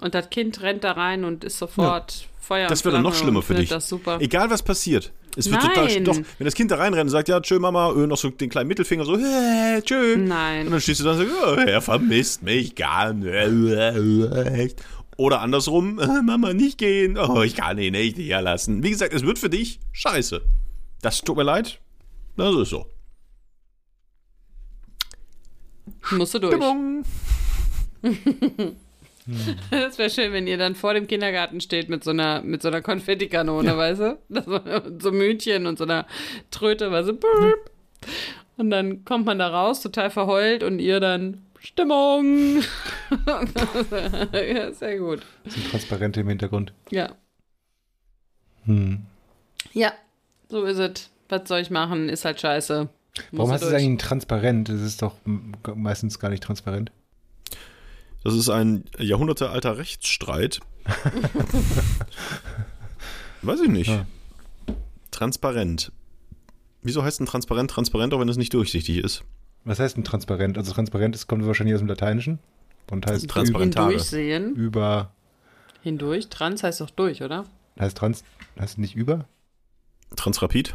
Und das Kind rennt da rein und ist sofort Feuer. Das und wäre dann noch schlimmer und für dich. Das super. Egal was passiert. Es wird Nein. total. Doch, wenn das Kind da reinrennt und sagt, ja, tschö, Mama, äh, noch so den kleinen Mittelfinger, so, äh, tschö. Und Nein. dann stehst du da und sagst, oh, er vermisst mich gar nicht. Oder andersrum, äh, <laughs> Mama, nicht gehen. Oh, ich kann ihn nicht hier lassen. Wie gesagt, es wird für dich scheiße. Das tut mir leid. Das ist so. Musst du durch. <laughs> Stimmung. Das wäre schön, wenn ihr dann vor dem Kindergarten steht mit so einer, mit so einer Konfettikanone, weißt du? Das so Mütchen und so einer Tröte, weißt du? Und dann kommt man da raus, total verheult und ihr dann Stimmung. <laughs> ja, sehr gut. sind Transparente im Hintergrund. Ja. Hm. Ja, so ist es. Was soll ich machen? Ist halt scheiße. Warum Musst hast du es eigentlich transparent? Das ist doch meistens gar nicht transparent. Das ist ein jahrhundertealter Rechtsstreit. <laughs> Weiß ich nicht. Ja. Transparent. Wieso heißt ein transparent transparent, auch wenn es nicht durchsichtig ist? Was heißt denn transparent? Also transparent ist, kommt wahrscheinlich aus dem Lateinischen und heißt Transparent. Transparentare. Hindurchsehen. über, Hindurch. Trans heißt doch durch, oder? heißt trans, heißt nicht über? Transrapid?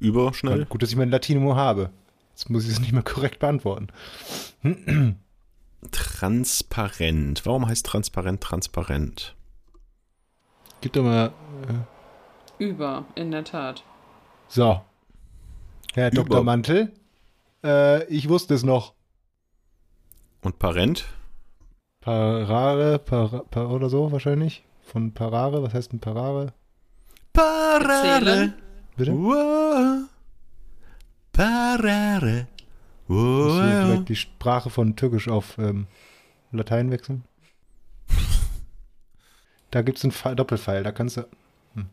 Überschnell? Gut, dass ich mein Latinum habe. Jetzt muss ich es nicht mehr korrekt beantworten. Transparent. Warum heißt transparent transparent? Gib doch mal. Über, in der Tat. So. Herr Über. Dr. Mantel, äh, ich wusste es noch. Und parent? Parare, para, par, oder so wahrscheinlich. Von Parare, was heißt denn Parare? Zählen. Bitte? Wow. Parare. Hier Wow. vielleicht die Sprache von Türkisch auf ähm, Latein wechseln? Da gibt es einen Pfeil- Doppelpfeil, da kannst du. Hm.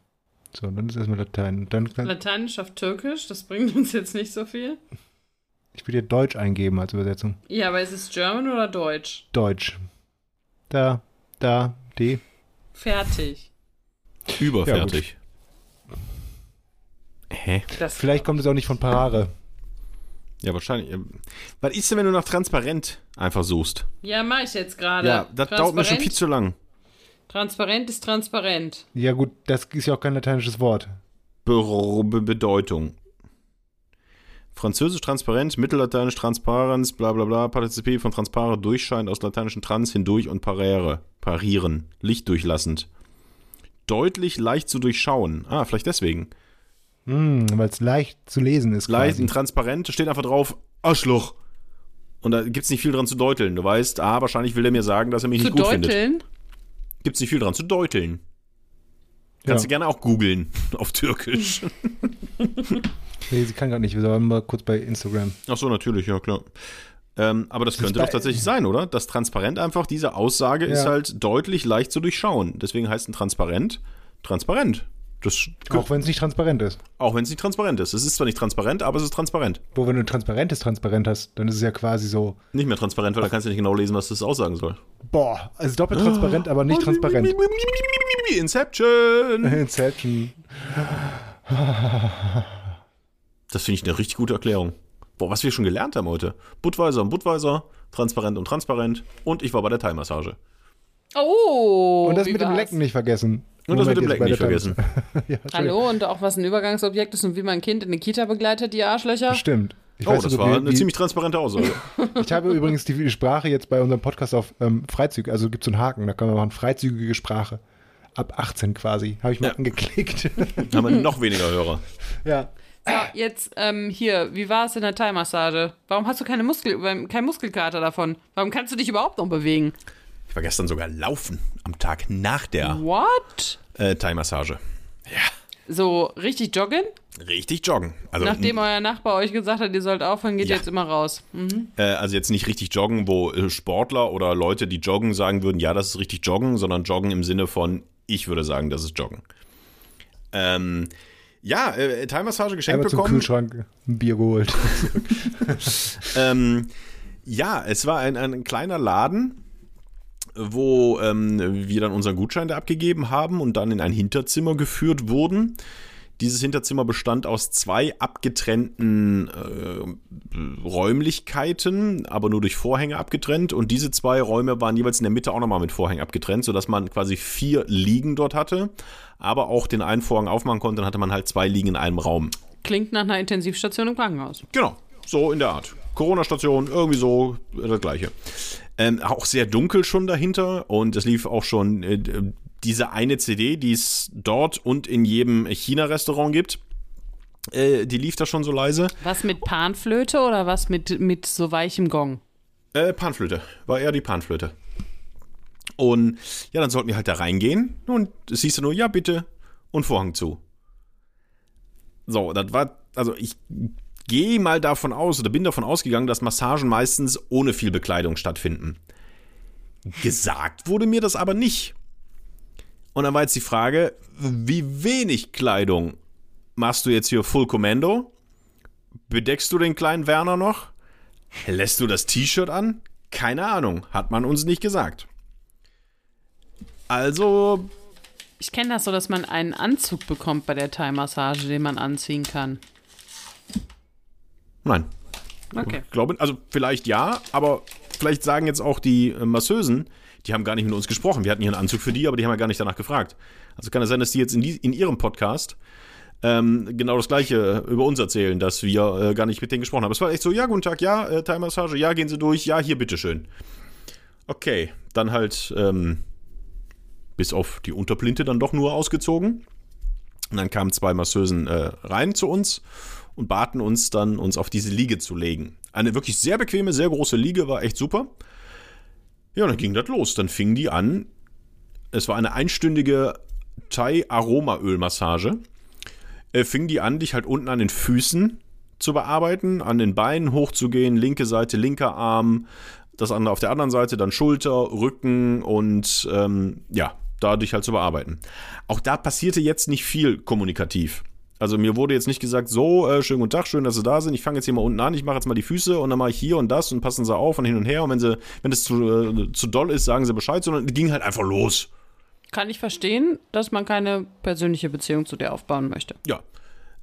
So, dann ist erstmal Latein. Dann kann, Lateinisch auf Türkisch, das bringt uns jetzt nicht so viel. ich würde hier Deutsch eingeben als Übersetzung. Ja, aber ist es German oder Deutsch? Deutsch. Da, da, D. Fertig. Überfertig. Hä? Das Vielleicht kommt es auch nicht von Parare. Ja, wahrscheinlich. Was ist denn, wenn du nach transparent einfach suchst? Ja, mach ich jetzt gerade. Ja, das dauert mir schon viel zu lang. Transparent ist transparent. Ja, gut, das ist ja auch kein lateinisches Wort. Be Be Bedeutung. Französisch transparent, Mittellateinisch transparens, bla bla bla, Partizip von transpare, durchscheinend aus lateinischen trans, hindurch und parere, parieren, lichtdurchlassend. Deutlich, leicht zu durchschauen. Ah, vielleicht deswegen. Hm, Weil es leicht zu lesen ist. Leicht quasi. und transparent, steht einfach drauf, Arschloch. Und da gibt's nicht viel dran zu deuteln. Du weißt, ah, wahrscheinlich will er mir sagen, dass er mich Zu nicht gut findet. deuteln? Gibt's nicht viel dran zu deuteln. Ja. Kannst du gerne auch googeln <laughs> auf Türkisch. <laughs> Nee, sie kann gerade nicht. Wir sollen mal kurz bei Instagram. Ach so, natürlich, ja klar. Ähm, aber das ist könnte doch tatsächlich sein, oder? Das transparent einfach, diese Aussage ist Ja. halt deutlich leicht zu durchschauen. Deswegen heißt ein transparent transparent. Das, Auch wenn es nicht transparent ist. auch wenn es nicht transparent ist. Es ist zwar nicht transparent, aber es ist transparent. Wo, wenn du ein transparentes Transparent hast, dann ist es ja quasi so, Nicht mehr transparent, weil da kannst du nicht genau lesen, was das aussagen soll. boah, also doppelt transparent, aber nicht transparent. <gasps> Inception! <laughs> Inception. Das finde ich eine richtig gute Erklärung. Boah, was wir schon gelernt haben heute. Budweiser und Budweiser, transparent und transparent. Und ich war bei der Thai-Massage. Oh! Und das wie mit dem war's? Lecken nicht vergessen. Und das mit dem Lecken nicht vergessen. <laughs> Ja, Hallo, und auch was ein Übergangsobjekt ist und wie man ein Kind in eine Kita begleitet, die Arschlöcher. Stimmt. Ich Oh, weiß das sogar, war wie- eine wie- ziemlich transparente Aussage. <laughs> Ich habe übrigens die Sprache jetzt bei unserem Podcast auf ähm, Freizügig, also gibt es so einen Haken, da kann man machen, freizügige Sprache. Ab 18 quasi. Habe ich mal Ja. angeklickt. <laughs> haben wir noch weniger Hörer. ja. So, jetzt ähm, hier, wie war es in der Thai-Massage? Warum hast du keine Muskel, ähm, kein Muskelkater davon? Warum kannst du dich überhaupt noch bewegen? War gestern sogar laufen am Tag nach der What? äh, Thai-Massage. So richtig joggen? Richtig joggen. Also, Nachdem euer Nachbar euch gesagt hat, ihr sollt aufhören, geht Ja. ihr jetzt immer raus. Mhm. äh, also jetzt nicht richtig joggen, wo äh, Sportler oder Leute, die joggen, sagen würden, ja, das ist richtig joggen, sondern joggen im Sinne von, ich würde sagen, das ist joggen. Ähm, ja, äh, Thai-Massage geschenkt Einmal zum bekommen. Kühlschrank ein Bier geholt. <laughs> Ähm, ja, es war ein, ein kleiner Laden, wo ähm, wir dann unseren Gutschein da abgegeben haben und dann in ein Hinterzimmer geführt wurden. Dieses Hinterzimmer bestand aus zwei abgetrennten äh, Räumlichkeiten, aber nur durch Vorhänge abgetrennt. Und diese zwei Räume waren jeweils in der Mitte auch nochmal mit Vorhängen abgetrennt, sodass man quasi vier Liegen dort hatte, aber auch den einen Vorhang aufmachen konnte. Dann hatte man halt zwei Liegen in einem Raum. Klingt nach einer Intensivstation im Krankenhaus. Genau, so in der Art. Corona-Station, irgendwie so äh, das gleiche. Ähm, auch sehr dunkel schon dahinter und es lief auch schon äh, diese eine CD, die es dort und in jedem China-Restaurant gibt. Äh, die lief da schon so leise. Was mit Panflöte oder was mit, mit so weichem Gong? Äh, Panflöte, war eher die Panflöte. Und ja, dann sollten wir halt da reingehen und es hieß dann nur, ja, bitte, und Vorhang zu. So, das war, also ich gehe mal davon aus oder bin davon ausgegangen, dass Massagen meistens ohne viel Bekleidung stattfinden. Gesagt wurde mir das aber nicht. Und dann war jetzt die Frage, wie wenig Kleidung machst du jetzt hier Full Commando? bedeckst du den kleinen Werner noch? Lässt du das T-Shirt an? Keine Ahnung, hat man uns nicht gesagt. Also, Ich kenne das so, dass man einen Anzug bekommt bei der Thai-Massage, den man anziehen kann. Nein. Okay. Ich glaube, also vielleicht ja, aber vielleicht sagen jetzt auch die äh, Masseusen, die haben gar nicht mit uns gesprochen. Wir hatten hier einen Anzug für die, aber die haben ja gar nicht danach gefragt. Also kann es sein, dass die jetzt in, die, in ihrem Podcast ähm, genau das Gleiche über uns erzählen, dass wir äh, gar nicht mit denen gesprochen haben. Es war echt so, ja, guten Tag, ja, äh, Thai-Massage, ja, gehen Sie durch, ja, hier, bitteschön. Okay, dann halt ähm, bis auf die Unterplinte dann doch nur ausgezogen. Und dann kamen zwei Masseusen äh, rein zu uns und baten uns dann, uns auf diese Liege zu legen. Eine wirklich sehr bequeme, sehr große Liege, war echt super. Ja, dann ging das los. Dann fingen die an. Es war eine einstündige Thai-Aromaöl-Massage. Äh, fingen die an, dich halt unten an den Füßen zu bearbeiten, an den Beinen hochzugehen, linke Seite, linker Arm, das andere auf der anderen Seite, dann Schulter, Rücken und ähm, ja, da dich halt zu bearbeiten. Auch da passierte jetzt nicht viel kommunikativ. Also mir wurde jetzt nicht gesagt, so, äh, schönen guten Tag, schön, dass Sie da sind. Ich fange jetzt hier mal unten an, ich mache jetzt mal die Füße und dann mache ich hier und das und passen Sie auf und hin und her. Und wenn sie, wenn es zu, äh, zu doll ist, sagen Sie Bescheid, sondern ging halt einfach los. Kann ich verstehen, dass man keine persönliche Beziehung zu dir aufbauen möchte. Ja.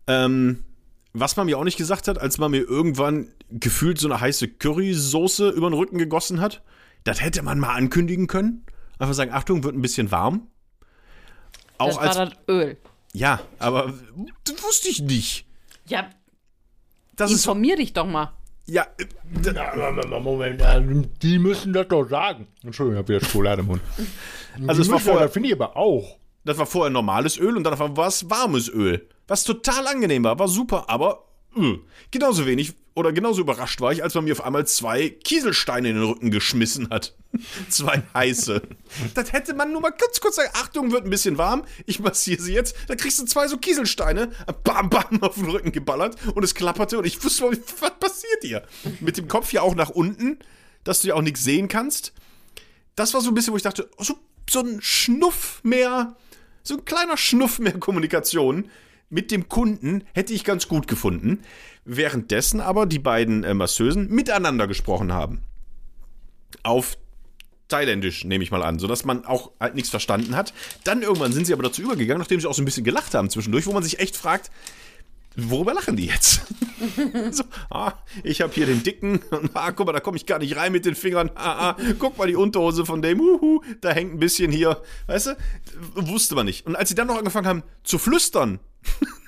Ähm, was man mir auch nicht gesagt hat, als man mir irgendwann gefühlt so eine heiße Currysoße über den Rücken gegossen hat, das hätte man mal ankündigen können. Einfach sagen, Achtung, wird ein bisschen warm. Auch Das als. war das Öl. Ja, aber das wusste ich nicht. Ja, Das ist. informier dich doch mal. Ja, äh, Moment, äh, die müssen das doch sagen. Entschuldigung, ich habe wieder Schokolade im Mund. <laughs> also es war vorher. Das finde ich aber auch. Das war vorher normales Öl und dann war es warmes Öl. Was total angenehm war, war super, aber mh, genauso wenig oder genauso überrascht war ich, als man mir auf einmal zwei Kieselsteine in den Rücken geschmissen hat. <laughs> zwei heiße. das hätte man nur mal ganz kurz sagen, Achtung, wird ein bisschen warm, ich massiere sie jetzt. Dann kriegst du zwei so Kieselsteine, bam, bam, auf den Rücken geballert und es klapperte und ich wusste, was passiert hier? Mit dem Kopf ja auch nach unten, dass du ja auch nichts sehen kannst. Das war so ein bisschen, wo ich dachte, oh, so, so ein Schnuff mehr, so ein kleiner Schnuff mehr Kommunikation mit dem Kunden hätte ich ganz gut gefunden. Währenddessen aber die beiden äh, Masseusen miteinander gesprochen haben. Auf Thailändisch, nehme ich mal an, sodass man auch halt nichts verstanden hat. Dann irgendwann sind sie aber dazu übergegangen, nachdem sie auch so ein bisschen gelacht haben zwischendurch, wo man sich echt fragt, worüber lachen die jetzt? <laughs> so, ah, ich habe hier den dicken, und, ah, guck mal, da komme ich gar nicht rein mit den Fingern. Ah, ah, guck mal die Unterhose von dem, uhu, da hängt ein bisschen hier, weißt du? Wusste man nicht. Und als sie dann noch angefangen haben zu flüstern <laughs>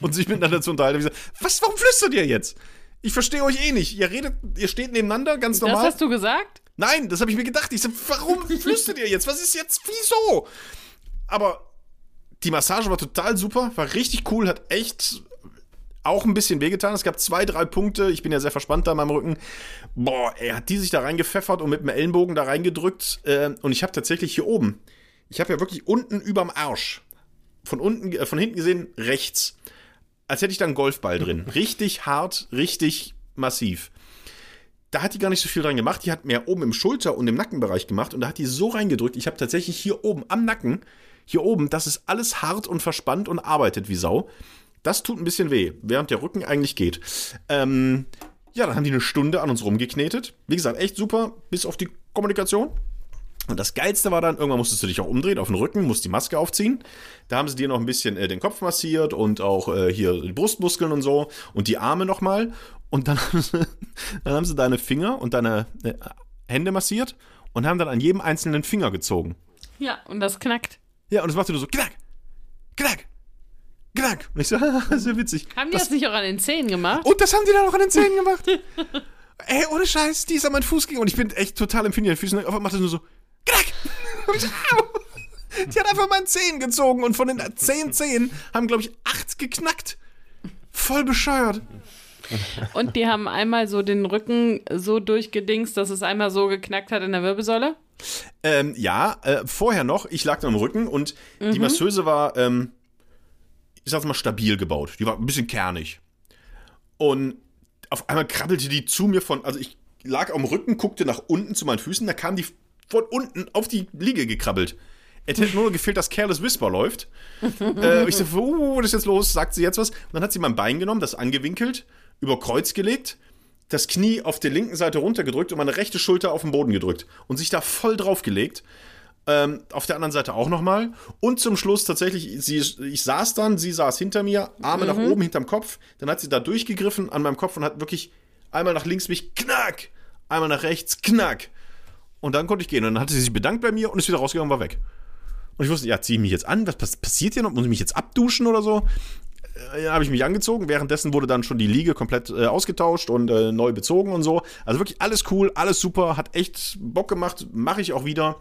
und sich miteinander zu unterhalten, ich gesagt, was, warum flüstert ihr jetzt? Ich verstehe euch eh nicht. Ihr redet, ihr steht nebeneinander, ganz Das normal. hast du gesagt? Nein, das habe ich mir gedacht. Ich so, warum <laughs> flüstert ihr jetzt? Was ist jetzt? Wieso? Aber die Massage war total super, war richtig cool, hat echt auch ein bisschen wehgetan. Es gab zwei, drei Punkte. Ich bin ja sehr verspannt da in meinem Rücken. Boah, er hat die sich da reingepfeffert und mit dem Ellenbogen da reingedrückt. Äh, und ich habe tatsächlich hier oben, ich habe ja wirklich unten überm Arsch, von unten, äh, von hinten gesehen, rechts, als hätte ich da einen Golfball drin. <laughs> Richtig hart, richtig massiv da hat die gar nicht so viel dran gemacht. Die hat mehr oben im Schulter- und im Nackenbereich gemacht und da hat die so reingedrückt. Ich habe tatsächlich hier oben am Nacken, hier oben, das ist alles hart und verspannt und arbeitet wie Sau. Das tut ein bisschen weh, während der Rücken eigentlich geht. Ähm, ja, dann haben die eine Stunde an uns rumgeknetet. Wie gesagt, echt super, bis auf die Kommunikation. Und das Geilste war dann, irgendwann musstest du dich auch umdrehen auf den Rücken, musst die Maske aufziehen. Da haben sie dir noch ein bisschen äh, den Kopf massiert und auch äh, hier die Brustmuskeln und so und die Arme nochmal. Und dann <laughs> haben, sie, dann haben sie deine Finger und deine äh, Hände massiert und haben dann an jedem einzelnen Finger gezogen. Ja, und das knackt. Ja, und es machte nur so knack, knack, knack. Und ich so, <laughs> das ja witzig. Haben die das, nicht auch an den Zähnen gemacht? Und das haben die dann auch an den Zähnen <laughs> gemacht. Ey, ohne Scheiß, die ist an meinen Fuß gegangen und ich bin echt total empfindlich an den Füßen. Auf einmal macht er nur so, knack. Die hat einfach meinen Zehen gezogen und von den zehn Zehen haben, glaube ich, acht geknackt. Voll bescheuert. Und die haben einmal so den Rücken so durchgedingst, dass es einmal so geknackt hat in der Wirbelsäule? Ähm, ja, äh, vorher noch, ich lag da am Rücken und die Masseuse war, ähm, ich sag's mal, stabil gebaut. Die war ein bisschen kernig. Und auf einmal krabbelte die zu mir von, also ich lag am Rücken, guckte nach unten zu meinen Füßen, da kam die von unten auf die Liege gekrabbelt. Es hätte nur gefehlt, dass Careless Whisper läuft. <laughs> äh, ich so, uh, was ist jetzt los? Sagt sie jetzt was? Und dann hat sie mein Bein genommen, das angewinkelt, über Kreuz gelegt, das Knie auf der linken Seite runtergedrückt und meine rechte Schulter auf den Boden gedrückt und sich da voll draufgelegt. Ähm, auf der anderen Seite auch nochmal. Und zum Schluss tatsächlich, sie, ich saß dann, sie saß hinter mir, Arme nach oben hinterm Kopf. Dann hat sie da durchgegriffen an meinem Kopf und hat wirklich einmal nach links mich knack, einmal nach rechts knack. Und dann konnte ich gehen. Und dann hatte sie sich bedankt bei mir und ist wieder rausgegangen und war weg. Und ich wusste, ja, ziehe ich mich jetzt an? Was pass- passiert hier noch? Muss ich mich jetzt abduschen oder so? Äh, habe ich mich angezogen. Währenddessen wurde dann schon die Liege komplett äh, ausgetauscht und äh, neu bezogen und so. Also wirklich alles cool, alles super, hat echt Bock gemacht, mache ich auch wieder.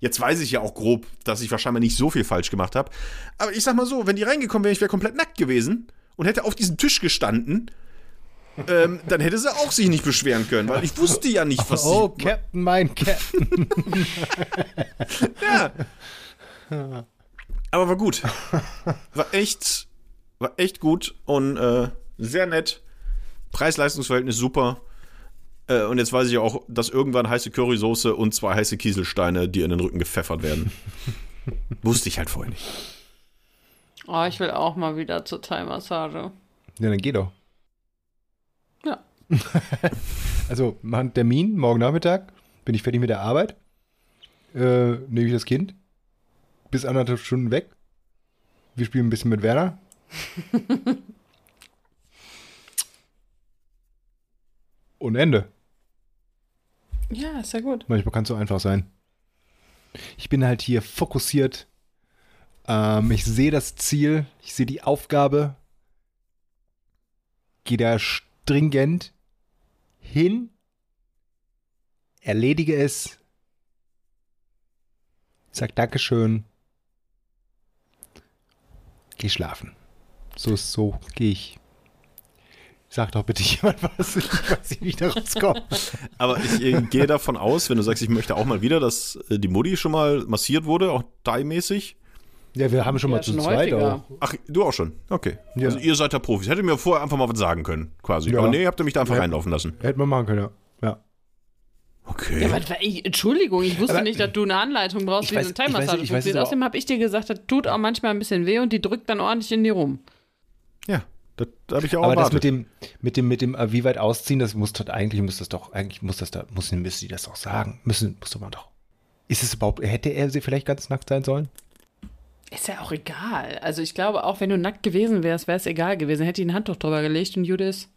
Jetzt weiß ich ja auch grob, dass ich wahrscheinlich nicht so viel falsch gemacht habe. Aber ich sag mal so, wenn die reingekommen wäre, ich wäre komplett nackt gewesen und hätte auf diesem Tisch gestanden, ähm, dann hätte sie auch sich nicht beschweren können, weil ich wusste ja nicht, was Oh, sie. Captain, mein Captain. <laughs> Aber war gut. War echt, war echt gut und äh, sehr nett. Preis-Leistungs-Verhältnis super. Äh, und jetzt weiß ich auch, dass irgendwann heiße Currysoße und zwei heiße Kieselsteine dir in den Rücken gepfeffert werden. <laughs> Wusste ich halt vorher nicht. Oh, ich will auch mal wieder zur Thai-Massage. Ja, dann geh doch. Ja. <laughs> Also, machen Termin, morgen Nachmittag, bin ich fertig mit der Arbeit, äh, nehme ich das Kind, bis anderthalb Stunden weg. Wir spielen ein bisschen mit Werner. <laughs> Und Ende. Ja, ist ja gut. Manchmal kann es so einfach sein. Ich bin halt hier fokussiert. Ähm, ich sehe das Ziel, ich sehe die Aufgabe. Gehe da stringent hin, erledige es, sag Dankeschön, geh schlafen. So so, gehe ich. Sag doch bitte <laughs> jemand was, ich weiß nicht, wie ich da. Aber ich gehe davon aus, wenn du sagst, ich möchte auch mal wieder, dass äh, die Mutti schon mal massiert wurde, auch Thai-mäßig. Ja, wir haben schon Ja, mal zu schon zweit häufiger. auch. Ach, du auch schon. Okay. Ja. Also ihr seid da Profis. Hättet mir vorher einfach mal was sagen können, quasi. Ja. Aber nee, habt ihr mich da einfach Ja. reinlaufen lassen. Hätten wir machen können, ja. ja. Okay. Ja, was ich, Entschuldigung, ich wusste Aber- nicht, dass du eine Anleitung brauchst, wie weiß- so eine weiß funktioniert. Außerdem habe ich dir gesagt, das tut auch manchmal ein bisschen weh und die drückt dann ordentlich in die rum. Ja, das habe ich ja auch Aber das erwartet. mit dem, mit dem, mit dem, äh, wie weit ausziehen, das muss doch, eigentlich muss das doch, eigentlich muss das da, muss, müsste die das doch sagen. Müssen, muss doch mal doch. Ist es überhaupt, hätte er sie vielleicht ganz nackt sein sollen? Ist ja auch egal. Also ich glaube, auch wenn du nackt gewesen wärst, wäre es egal gewesen. Hätte ich ein Handtuch drüber gelegt und Judas.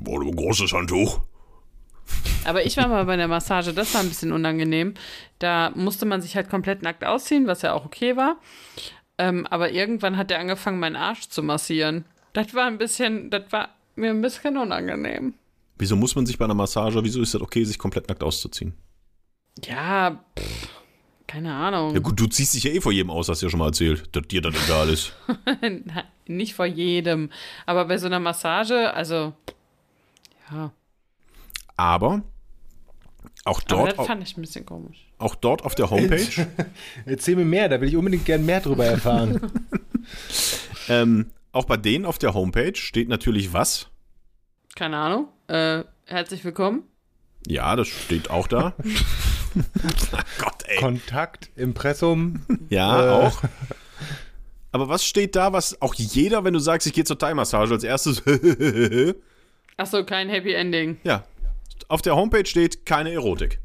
Boah, du großes Handtuch. Aber ich war mal bei der Massage, das war ein bisschen unangenehm. Da musste man sich halt komplett nackt ausziehen, was ja auch okay war. Ähm, aber irgendwann hat er angefangen, meinen Arsch zu massieren. Das war ein bisschen, das war mir ein bisschen unangenehm. Wieso muss man sich bei einer Massage, wieso ist das okay, sich komplett nackt auszuziehen? Ja, pff, keine Ahnung. Ja gut, du ziehst dich ja eh vor jedem aus, hast du ja schon mal erzählt, dass dir das egal ist. <laughs> Nein, Nicht vor jedem. Aber bei so einer Massage, also, ja. Aber auch Aber dort, das au- fand ich ein bisschen komisch. auch dort auf der Homepage, Erzähl mir mehr, da will ich unbedingt gern mehr drüber erfahren. <laughs> ähm, auch bei denen auf der Homepage steht natürlich was. Keine Ahnung. Äh, herzlich willkommen. Ja, das steht auch da. <laughs> Gott, ey. Kontakt, Impressum. Ja, Äh. auch. Aber was steht da, was auch jeder, wenn du sagst, ich gehe zur Thai-Massage, als erstes <laughs> Achso, kein Happy Ending. Ja. Auf der Homepage steht keine Erotik.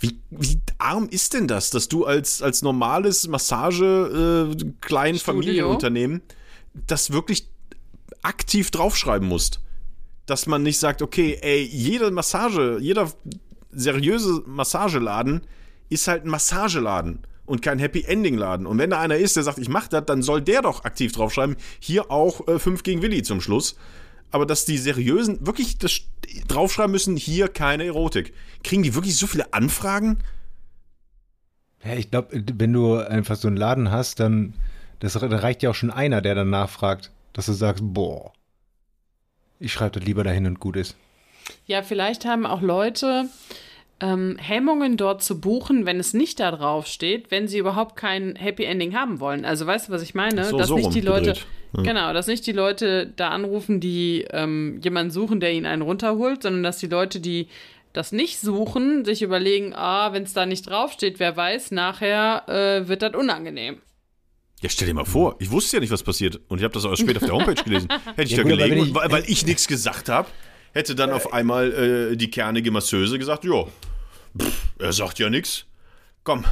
Wie, wie arm ist denn das, dass du als, als normales Massage äh, das wirklich aktiv draufschreiben musst? Dass man nicht sagt, okay, ey, jede Massage, jeder seriöse Massageladen ist halt ein Massageladen und kein Happy Ending Laden. Und wenn da einer ist, der sagt, ich mach das, dann soll der doch aktiv draufschreiben, hier auch äh, 5 gegen Willi zum Schluss. Aber dass die seriösen wirklich das draufschreiben müssen, hier keine Erotik. Kriegen die wirklich so viele Anfragen? Ja, ich glaube, wenn du einfach so einen Laden hast, dann das, da reicht ja auch schon einer, der dann nachfragt, dass du sagst, boah, ich schreibe das lieber dahin und gut ist. Ja, vielleicht haben auch Leute ähm, Hemmungen dort zu buchen, wenn es nicht da drauf steht, wenn sie überhaupt kein Happy Ending haben wollen. Also weißt du, was ich meine? So, dass so nicht die Leute. Ja. genau, dass nicht die Leute da anrufen, die ähm, jemanden suchen, der ihnen einen runterholt, sondern dass die Leute, die das nicht suchen, sich überlegen, ah, wenn es da nicht draufsteht, wer weiß, nachher äh, wird das unangenehm. Ja, stell dir mal vor, ich wusste ja nicht, was passiert. Und ich habe das auch erst später auf der Homepage gelesen. <laughs> Hätte ich Ja, da gut, gelegen, ich- weil, weil ich nichts gesagt habe, hätte dann auf einmal äh, die kernige Masseuse gesagt, ja, pff, er sagt ja nichts. Komm,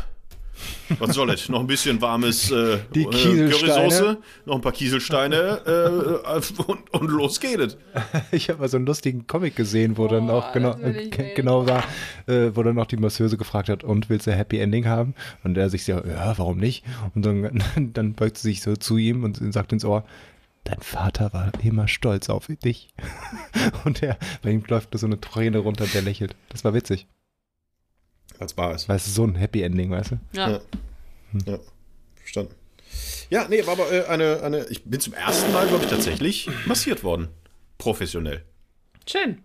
was soll es? Noch ein bisschen warmes äh, Die äh, Kieselsteine. Currysoße, noch ein paar Kieselsteine äh, und, und los geht es. <laughs> Ich habe mal so einen lustigen Comic gesehen, wo dann Boah, auch genau, das äh, genau war, äh, wo dann auch die Masseuse gefragt hat, und willst du ein Happy Ending haben? Und er sich so, ja, warum nicht? Und dann, <laughs> dann beugt sie sich so zu ihm und sagt ins Ohr, dein Vater war immer stolz auf dich. <laughs> Und er, bei ihm läuft nur so eine Träne runter und der lächelt. Das war witzig. Als ist. Weißt du, so ein Happy Ending, weißt du? Ja. Ja. Ja, verstanden. Ja, nee, war aber äh, eine, eine. Ich bin zum ersten Mal, glaube ich, tatsächlich massiert worden. Professionell. Schön.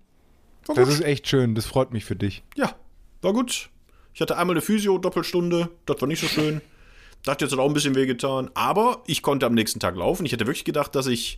War Das gut. ist echt schön, das freut mich für dich. Ja, war gut. Ich hatte einmal eine Physio-Doppelstunde. Das war nicht so schön. Das hat jetzt auch ein bisschen wehgetan. Aber ich konnte am nächsten Tag laufen. Ich hätte wirklich gedacht, dass ich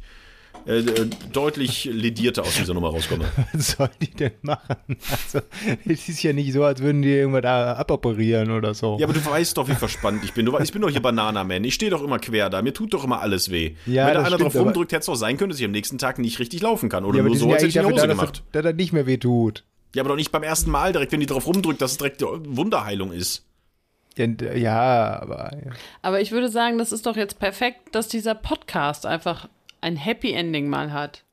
äh, äh, deutlich ledierter aus dieser Nummer rauskomme. <laughs> Was soll die denn machen? Also, es ist ja nicht so, als würden die irgendwas da aboperieren oder so. Ja, aber du weißt doch, wie verspannt ich bin. Du ich bin doch hier Banana-Man. Ich stehe doch immer quer da. Mir tut doch immer alles weh. Ja, Wenn da das einer drauf stimmt, aber- rumdrückt, hätte es doch sein können, dass ich am nächsten Tag nicht richtig laufen kann. Oder Ja, nur so, als hätte ich dafür Hose da, dass gemacht. er, dass er nicht mehr weh tut. Ja, aber doch nicht beim ersten Mal direkt, wenn die drauf rumdrückt, dass es direkt Wunderheilung ist. Ja, aber ja. Aber ich würde sagen, das ist doch jetzt perfekt, dass dieser Podcast einfach ein Happy Ending mal hat.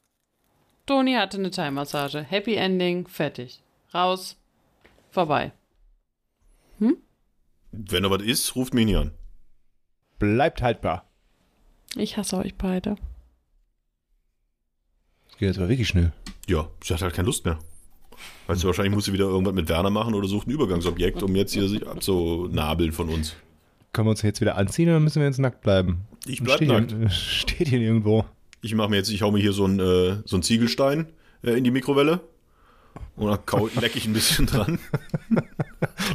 Toni hatte eine Thai-Massage. Happy Ending, fertig. Raus, vorbei. Wenn da was ist, ruft mich nie an. bleibt haltbar. Ich hasse euch beide. Das geht jetzt aber wirklich schnell. Ja, sie hat halt keine Lust mehr. Weißt du, wahrscheinlich muss sie wieder irgendwas mit Werner machen oder sucht ein Übergangsobjekt, um jetzt hier sich abzunabeln von uns. Können wir uns jetzt wieder anziehen oder müssen wir jetzt nackt bleiben? Ich bleib steht nackt. Hier, <laughs> steht hier irgendwo. Ich mache mir jetzt, ich hau mir hier so einen, äh, so einen Ziegelstein äh, in die Mikrowelle. Und dann <laughs> leck ich ein bisschen dran.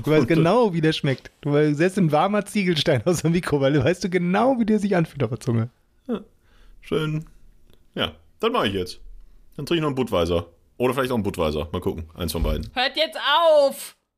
Du weißt genau, wie der schmeckt. Du weißt, selbst ein warmer Ziegelstein aus der Mikrowelle, weißt du genau, wie der sich anfühlt auf der Zunge. Schön. Ja, das mache ich jetzt. Dann trinke ich noch einen Budweiser. Oder vielleicht auch einen Budweiser. Mal gucken. Eins von beiden. Hört jetzt auf!